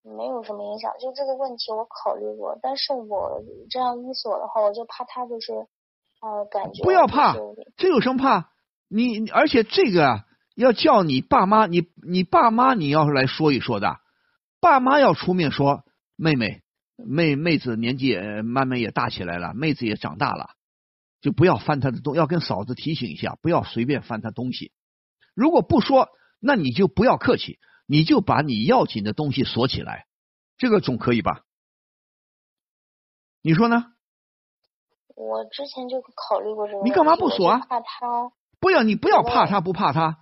[SPEAKER 10] 没有什么影响，就这个问题我考虑过，但是我这样一锁的话，我就怕他就是呃感觉
[SPEAKER 4] 不要怕，这有什么怕？你而且这个啊，要叫你爸妈，你你爸妈你要是来说一说的，爸妈要出面说，妹妹妹妹子年纪也慢慢也大起来了，妹子也长大了，就不要翻她的东，要跟嫂子提醒一下，不要随便翻她东西。如果不说，那你就不要客气。你就把你要紧的东西锁起来，这个总可以吧？你说呢？
[SPEAKER 10] 我之前就考虑过这个。
[SPEAKER 4] 你干嘛不锁啊？
[SPEAKER 10] 怕他。
[SPEAKER 4] 不要，你不要怕他，不怕他。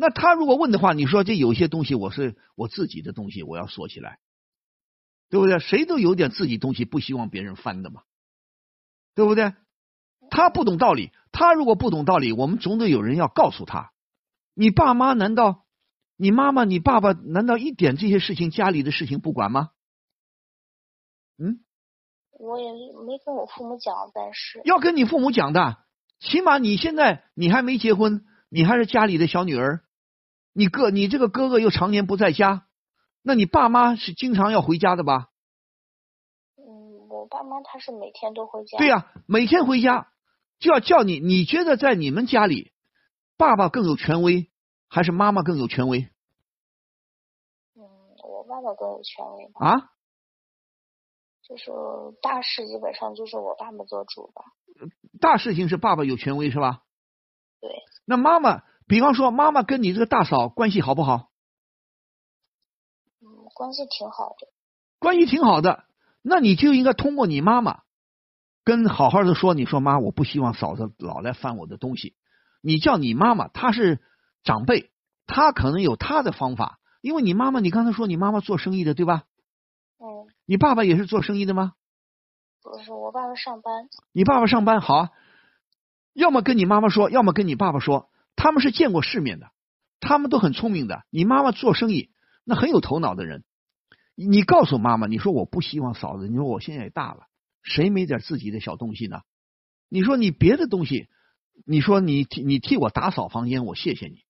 [SPEAKER 4] 那他如果问的话，你说这有些东西我是我自己的东西，我要锁起来，对不对？谁都有点自己东西不希望别人翻的嘛，对不对？他不懂道理，他如果不懂道理，我们总得有人要告诉他。你爸妈难道？你妈妈、你爸爸难道一点这些事情、家里的事情不管吗？嗯，
[SPEAKER 10] 我也没跟我父母讲，但是
[SPEAKER 4] 要跟你父母讲的。起码你现在你还没结婚，你还是家里的小女儿，你哥你这个哥哥又常年不在家，那你爸妈是经常要回家的吧？
[SPEAKER 10] 嗯，我爸妈他是每天都回家。
[SPEAKER 4] 对呀，每天回家就要叫你。你觉得在你们家里，爸爸更有权威？还是妈妈更有权威？
[SPEAKER 10] 嗯，我爸爸更有权威
[SPEAKER 4] 吧。啊？
[SPEAKER 10] 就是大事基本上就是我爸爸做主吧。
[SPEAKER 4] 大事情是爸爸有权威是吧？
[SPEAKER 10] 对。
[SPEAKER 4] 那妈妈，比方说妈妈跟你这个大嫂关系好不好？
[SPEAKER 10] 嗯，关系挺好的。
[SPEAKER 4] 关系挺好的，那你就应该通过你妈妈跟好好的说，你说妈，我不希望嫂子老来翻我的东西。你叫你妈妈，她是。长辈她可能有她的方法，因为你妈妈，你刚才说你妈妈做生意的对吧？
[SPEAKER 10] 嗯。
[SPEAKER 4] 你爸爸也是做生意的吗？
[SPEAKER 10] 不是，我爸爸上班。
[SPEAKER 4] 你爸爸上班好啊，要么跟你妈妈说，要么跟你爸爸说，他们是见过世面的，他们都很聪明的。你妈妈做生意，那很有头脑的人。你告诉妈妈，你说我不希望嫂子，你说我现在也大了，谁没点自己的小东西呢？你说你别的东西，你说你替你替我打扫房间，我谢谢你。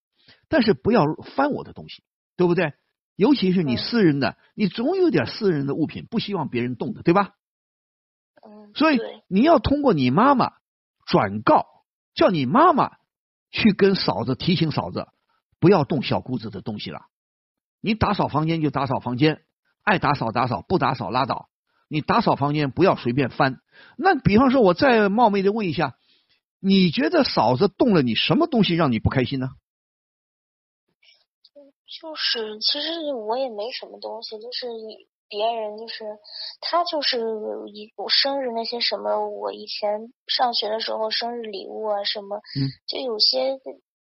[SPEAKER 4] 但是不要翻我的东西，对不对？尤其是你私人的，你总有点私人的物品，不希望别人动的，对吧？
[SPEAKER 10] 嗯。
[SPEAKER 4] 所以你要通过你妈妈转告，叫你妈妈去跟嫂子提醒嫂子，不要动小姑子的东西了。你打扫房间就打扫房间，爱打扫打扫，不打扫拉倒。你打扫房间不要随便翻。那比方说，我再冒昧的问一下，你觉得嫂子动了你什么东西让你不开心呢？
[SPEAKER 10] 就是，其实我也没什么东西，就是别人就是他就是一生日那些什么，我以前上学的时候生日礼物啊什么，
[SPEAKER 4] 嗯，
[SPEAKER 10] 就有些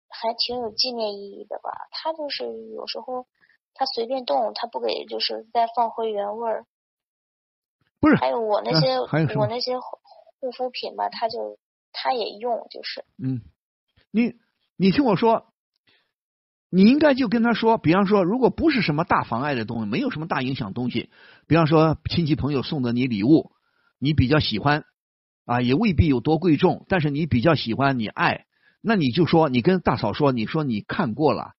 [SPEAKER 10] 还挺有纪念意义的吧。他就是有时候他随便动，他不给就是再放回原味儿。
[SPEAKER 4] 不是，
[SPEAKER 10] 还有我那些
[SPEAKER 4] 我
[SPEAKER 10] 那些护肤品吧，他就他也用，就是。
[SPEAKER 4] 嗯，你你听我说。你应该就跟他说，比方说，如果不是什么大妨碍的东西，没有什么大影响东西，比方说亲戚朋友送的你礼物，你比较喜欢啊，也未必有多贵重，但是你比较喜欢，你爱，那你就说，你跟大嫂说，你说你看过了，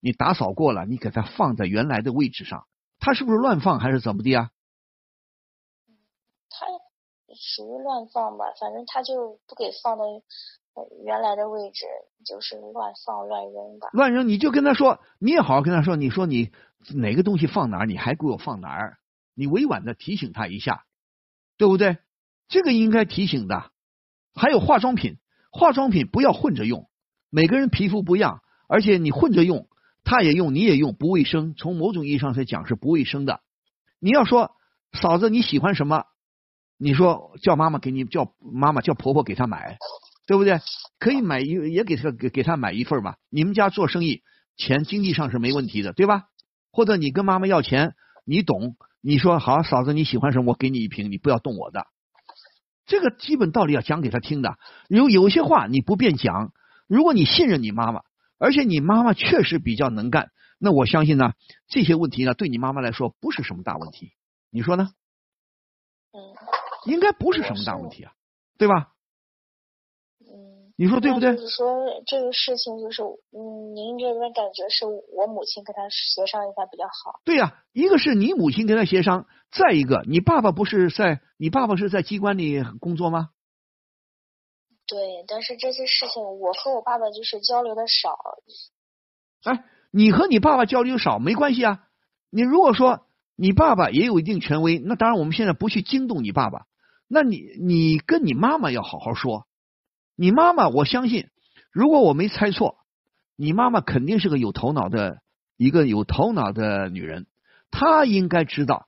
[SPEAKER 4] 你打扫过了，你给他放在原来的位置上，他是不是乱放还是怎么的呀？
[SPEAKER 10] 他属于乱放吧，反正他就不给放到原来的位置，就是乱放乱扔的。
[SPEAKER 4] 乱扔，你就跟他说，你也好好跟他说，你说你哪个东西放哪儿，你还给我放哪儿，你委婉的提醒他一下，对不对？这个应该提醒的。还有化妆品，化妆品不要混着用，每个人皮肤不一样，而且你混着用，他也用，你也用，不卫生。从某种意义上来讲是不卫生的。你要说嫂子你喜欢什么，你说叫妈妈给你，叫妈妈叫婆婆给她买，对不对？可以买一也给他给给他买一份嘛。你们家做生意，钱经济上是没问题的，对吧？或者你跟妈妈要钱，你懂？你说好，嫂子你喜欢什么，我给你一瓶，你不要动我的。这个基本道理要讲给他听的。有有些话你不便讲，如果你信任你妈妈，而且你妈妈确实比较能干，那我相信呢，这些问题呢，对你妈妈来说不是什么大问题。你说呢？
[SPEAKER 10] 嗯，
[SPEAKER 4] 应该不是什么大问题啊，对吧？
[SPEAKER 10] 嗯，
[SPEAKER 4] 你说对不对？
[SPEAKER 10] 就是说这个事情，就是嗯，您这边感觉是我母亲跟他协商一下比较好。
[SPEAKER 4] 对呀、一个是你母亲跟他协商，再一个你爸爸不是在你爸爸是在机关里工作吗？
[SPEAKER 10] 对，但是这些事情我和我爸爸就是交流的少。
[SPEAKER 4] 哎，你和你爸爸交流少没关系啊。你如果说你爸爸也有一定权威，那当然我们现在不去惊动你爸爸，那你你跟你妈妈要好好说。你妈妈，我相信，如果我没猜错，你妈妈肯定是个有头脑的一个有头脑的女人，她应该知道。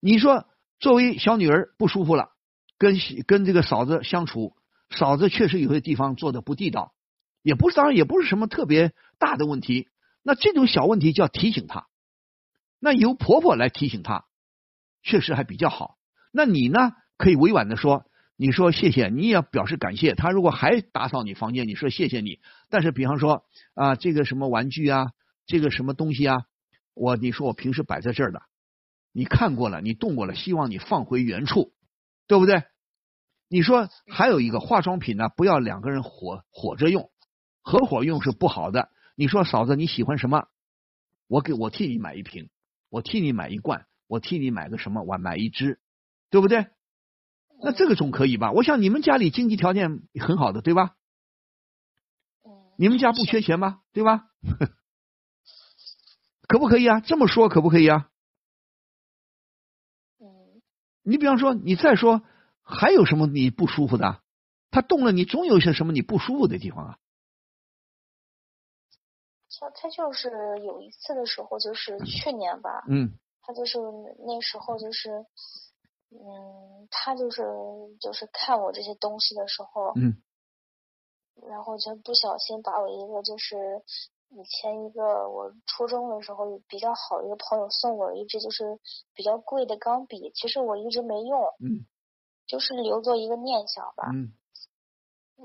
[SPEAKER 4] 你说作为小女儿不舒服了，跟跟这个嫂子相处，嫂子确实有些地方做的不地道，也不是当然也不是什么特别大的问题。那这种小问题就要提醒她，那由婆婆来提醒她，确实还比较好。那你呢，可以委婉的说，你说谢谢，你也要表示感谢。他如果还打扫你房间，你说谢谢你。但是比方说啊，这个什么玩具啊，这个什么东西啊，我你说我平时摆在这儿的，你看过了，你动过了，希望你放回原处，对不对？你说还有一个化妆品呢，不要两个人火火着用，合伙用是不好的。你说嫂子你喜欢什么？我给我替你买一瓶，我替你买一罐，我替你买个什么？我买一支，对不对？那这个总可以吧？我想你们家里经济条件很好的，对吧？你们家不缺钱吧？对吧？[laughs] 可不可以啊？这么说可不可以啊？你比方说，你再说还有什么你不舒服的？他动了你，总有些什么你不舒服的地方啊？
[SPEAKER 10] 他他就是有一次的时候，就是去年吧，
[SPEAKER 4] 嗯
[SPEAKER 10] 他就是那时候就是，嗯，他就是就是看我这些东西的时候，
[SPEAKER 4] 嗯
[SPEAKER 10] 然后就不小心把我一个就是以前一个我初中的时候比较好的一个朋友送我一支就是比较贵的钢笔，其实我一直没用，
[SPEAKER 4] 嗯
[SPEAKER 10] 就是留作一个念想吧。
[SPEAKER 4] 嗯，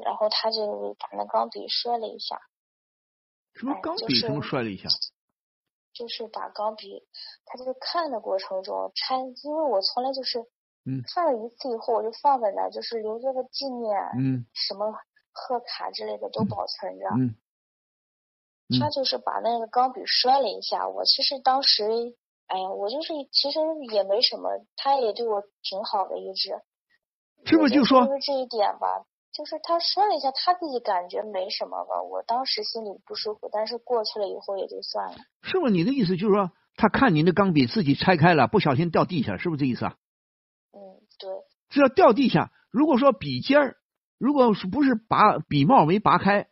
[SPEAKER 10] 然后他就把那钢笔摔了一下，
[SPEAKER 4] 什么钢笔什么摔了一下？
[SPEAKER 10] 就是把钢笔，他就是看的过程中拆，因为我从来就是
[SPEAKER 4] 嗯
[SPEAKER 10] 看了一次以后我就放在那儿，就是留作个纪念，
[SPEAKER 4] 嗯
[SPEAKER 10] 什么贺卡之类的都保存着。
[SPEAKER 4] 嗯
[SPEAKER 10] 他就是把那个钢笔摔了一下，我其实当时，哎呀，我就是其实也没什么，他也对我挺好的一直。
[SPEAKER 4] 是不是就说
[SPEAKER 10] 因为这一点吧，就是他摔了一下，他自己感觉没什么吧，我当时心里不舒服，但是过去了以后也就算了。
[SPEAKER 4] 是不是你的意思就是说，他看您的钢笔自己拆开了，不小心掉地下，是不是这意思啊？只要掉地下，如果说笔尖儿，如果是不是拔笔帽没拔开，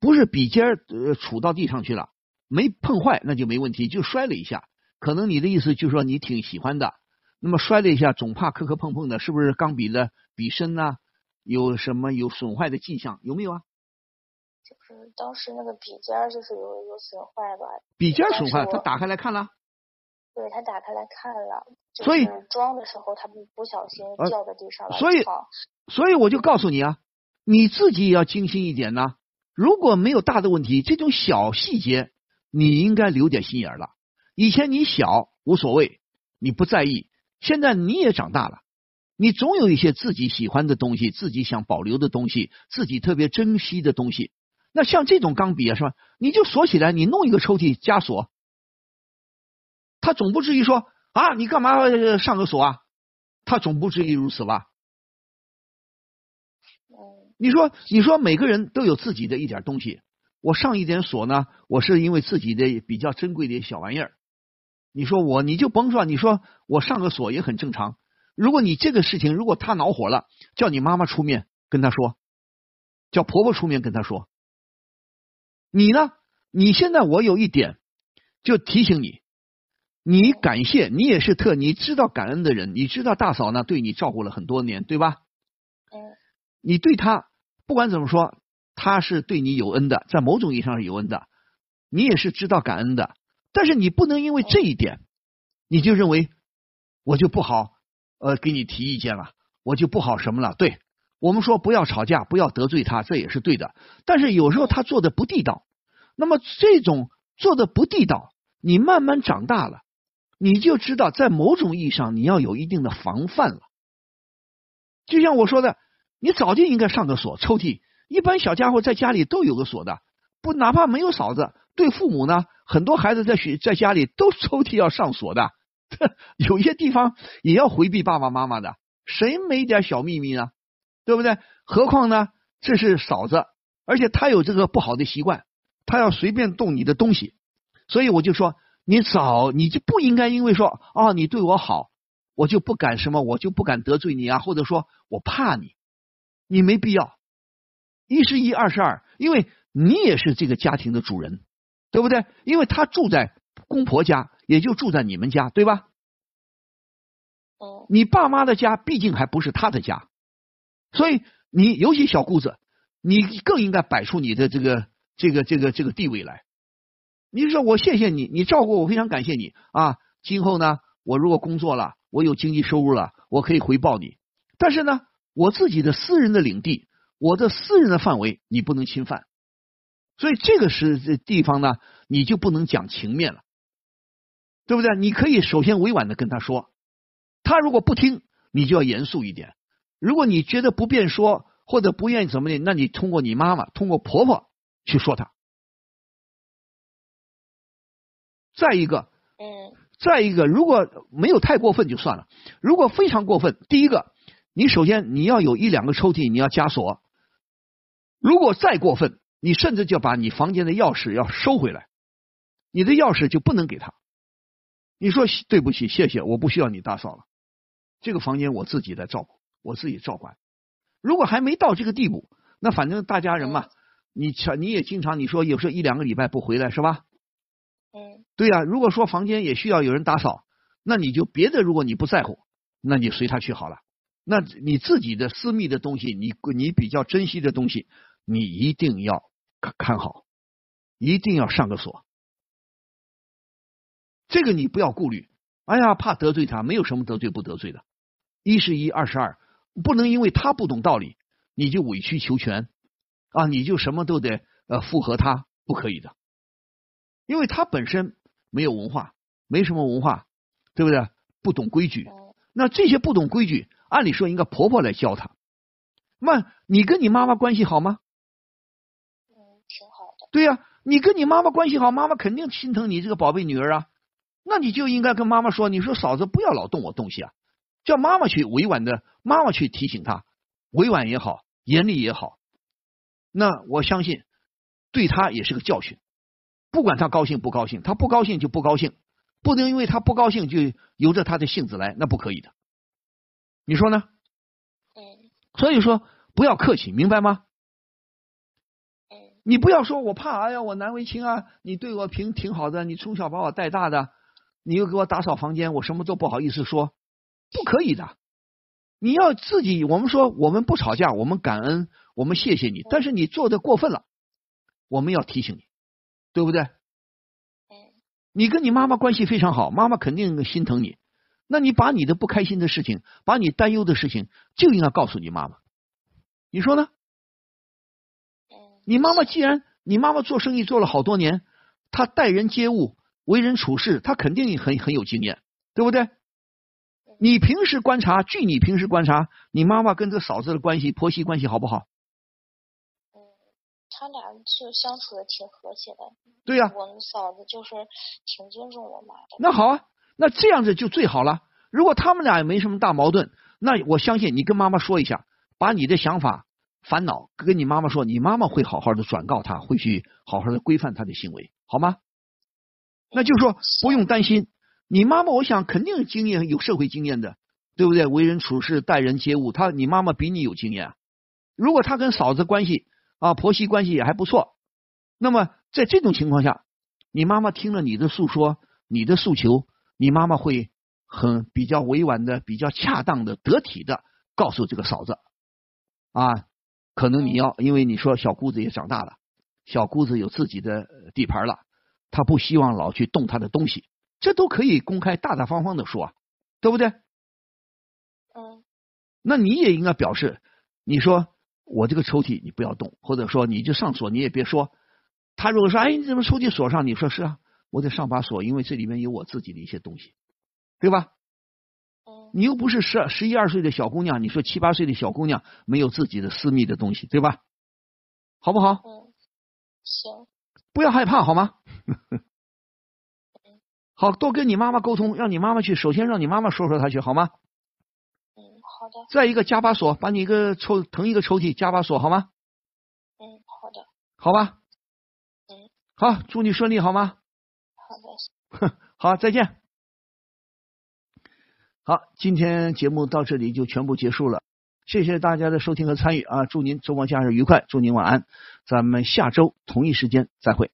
[SPEAKER 4] 不是笔尖儿呃杵到地上去了，没碰坏，那就没问题，就摔了一下。可能你的意思就是说你挺喜欢的，那么摔了一下，总怕磕磕碰碰的，是不是钢笔的笔身呐、有什么有损坏的迹象？有没有啊？
[SPEAKER 10] 就是当时那个笔尖儿就是有有损坏吧。
[SPEAKER 4] 笔尖儿损坏，他打开来看了，
[SPEAKER 10] 对他打开来看了，
[SPEAKER 4] 所以
[SPEAKER 10] 装的时候他不不小心
[SPEAKER 4] 呃
[SPEAKER 10] 掉在地上了，
[SPEAKER 4] 所以所以我就告诉你啊，你自己也要精心一点呢。如果没有大的问题，这种小细节你应该留点心眼儿了。以前你小无所谓，你不在意，现在你也长大了，你总有一些自己喜欢的东西，自己想保留的东西，自己特别珍惜的东西。那像这种钢笔啊，是吧？你就锁起来，你弄一个抽屉加锁，他总不至于说啊，你干嘛上个锁啊？他总不至于如此吧？你说，你说每个人都有自己的一点东西。我上一点锁呢，我是因为自己的比较珍贵的小玩意儿。你说我，你就甭说，你说我上个锁也很正常。如果你这个事情，如果他恼火了，叫你妈妈出面跟他说，叫婆婆出面跟他说。你呢？你现在我有一点就提醒你，你感谢你也是特你知道感恩的人，你知道大嫂呢对你照顾了很多年，对吧？
[SPEAKER 10] 嗯。
[SPEAKER 4] 你对他。不管怎么说，他是对你有恩的，在某种意义上是有恩的，你也是知道感恩的。但是你不能因为这一点，你就认为我就不好呃给你提意见了，我就不好什么了？对我们说不要吵架，不要得罪他，这也是对的。但是有时候他做的不地道，那么这种做的不地道，你慢慢长大了，你就知道在某种意义上你要有一定的防范了。就像我说的。你早就应该上个锁，抽屉一般小家伙在家里都有个锁的，不哪怕没有嫂子，对父母呢，很多孩子在学在家里都抽屉要上锁的，[laughs] 有些地方也要回避爸爸妈妈的，谁没点小秘密呢？对不对？何况呢，这是嫂子，而且她有这个不好的习惯，她要随便动你的东西，所以我就说，你早你就不应该因为说啊你对我好，我就不敢什么，我就不敢得罪你啊，或者说我怕你。你没必要，一是一，二是二，因为你也是这个家庭的主人，对不对？因为他住在公婆家，也就住在你们家，对吧？
[SPEAKER 10] 哦。
[SPEAKER 4] 你爸妈的家毕竟还不是他的家，所以你尤其小姑子，你更应该摆出你的这个这个这个这个地位来。你说我谢谢你，你照顾我，非常感谢你啊！今后呢，我如果工作了，我有经济收入了，我可以回报你。但是呢。我自己的私人的领地，我的私人的范围，你不能侵犯。所以这个是这地方呢，你就不能讲情面了，对不对？你可以首先委婉的跟他说，他如果不听，你就要严肃一点。如果你觉得不便说或者不愿意怎么的，那你通过你妈妈，通过婆婆去说他。再一个，
[SPEAKER 10] 嗯，
[SPEAKER 4] 再一个，如果没有太过分就算了，如果非常过分，第一个。你首先你要有一两个抽屉，你要加锁。如果再过分，你甚至就把你房间的钥匙要收回来，你的钥匙就不能给他。你说对不起，谢谢，我不需要你打扫了，这个房间我自己来照顾，我自己照管。如果还没到这个地步，那反正大家人嘛，你常你也经常你说有时候一两个礼拜不回来是吧？对呀。如果说房间也需要有人打扫，那你就别的，如果你不在乎，那你随他去好了。那你自己的私密的东西，你你比较珍惜的东西，你一定要看看好，一定要上个锁。这个你不要顾虑。哎呀，怕得罪他，没有什么得罪不得罪的。一是一，二是二，不能因为他不懂道理，你就委曲求全啊！你就什么都得呃附和他，不可以的。因为他本身没有文化，没什么文化，对不对？不懂规矩。那这些不懂规矩。按理说应该婆婆来教他。那你跟你妈妈关系好吗？
[SPEAKER 10] 嗯，挺好的。
[SPEAKER 4] 对呀，你跟你妈妈关系好，妈妈肯定心疼你这个宝贝女儿啊。那你就应该跟妈妈说，你说嫂子不要老动我东西啊，叫妈妈去委婉的，妈妈去提醒她，委婉也好，严厉也好。那我相信对她也是个教训。不管他高兴不高兴，他不高兴就不高兴，不能因为他不高兴就由着他的性子来，那不可以的。你说呢？
[SPEAKER 10] 嗯，
[SPEAKER 4] 所以说不要客气，明白吗？
[SPEAKER 10] 嗯，
[SPEAKER 4] 你不要说我怕，哎呀，我难为情啊！你对我挺挺好的，你从小把我带大的，你又给我打扫房间，我什么都不好意思说，不可以的。你要自己，我们说我们不吵架，我们感恩，我们谢谢你，但是你做的过分了，我们要提醒你，对不对？
[SPEAKER 10] 嗯，
[SPEAKER 4] 你跟你妈妈关系非常好，妈妈肯定心疼你。那你把你的不开心的事情，把你担忧的事情，就应该告诉你妈妈。你说呢？你妈妈既然你妈妈做生意做了好多年，她待人接物、为人处事，她肯定很很有经验，对不对？你平时观察，据你平时观察，你妈妈跟这嫂子的关系、婆媳关系好不好？
[SPEAKER 10] 嗯，他俩就相处的挺和谐的。
[SPEAKER 4] 对呀。
[SPEAKER 10] 我们嫂子就是挺尊重我妈的。
[SPEAKER 4] 那好啊。那这样子就最好了。如果他们俩也没什么大矛盾，那我相信你跟妈妈说一下，把你的想法烦恼，跟你妈妈说，你妈妈会好好的转告他，会去好好的规范他的行为，好吗？那就是说不用担心，你妈妈我想肯定经验，有社会经验的，对不对？为人处事、待人接物，她你妈妈比你有经验。如果她跟嫂子关系啊、婆媳关系也还不错，那么在这种情况下，你妈妈听了你的诉说、你的诉求，你妈妈会很比较委婉的、比较恰当的、得体的告诉这个嫂子啊，可能你要因为你说小姑子也长大了，小姑子有自己的地盘了，她不希望老去动她的东西，这都可以公开大大方方的说，对不对？
[SPEAKER 10] 嗯。
[SPEAKER 4] 那你也应该表示，你说我这个抽屉你不要动，或者说你就上锁，你也别说。他如果说哎，你怎么抽屉锁上？你说是啊，我得上把锁，因为这里面有我自己的一些东西，对吧？你又不是十十一二岁的小姑娘，你说七八岁的小姑娘没有自己的私密的东西，对吧？好不好？
[SPEAKER 10] 嗯，行。
[SPEAKER 4] 不要害怕，好吗？[laughs] 好多跟你妈妈沟通，让你妈妈去，首先让你妈妈说说她去，好吗？再一个加把锁，把你一个抽腾一个抽屉加把锁，好吗？
[SPEAKER 10] 嗯，好的。
[SPEAKER 4] 好吧。
[SPEAKER 10] 嗯。
[SPEAKER 4] 好，祝你顺利，好吗？
[SPEAKER 10] 好的。[laughs]
[SPEAKER 4] 好，再见。好，今天节目到这里就全部结束了，谢谢大家的收听和参与啊！祝您周末假日愉快，祝您晚安，咱们下周同一时间再会。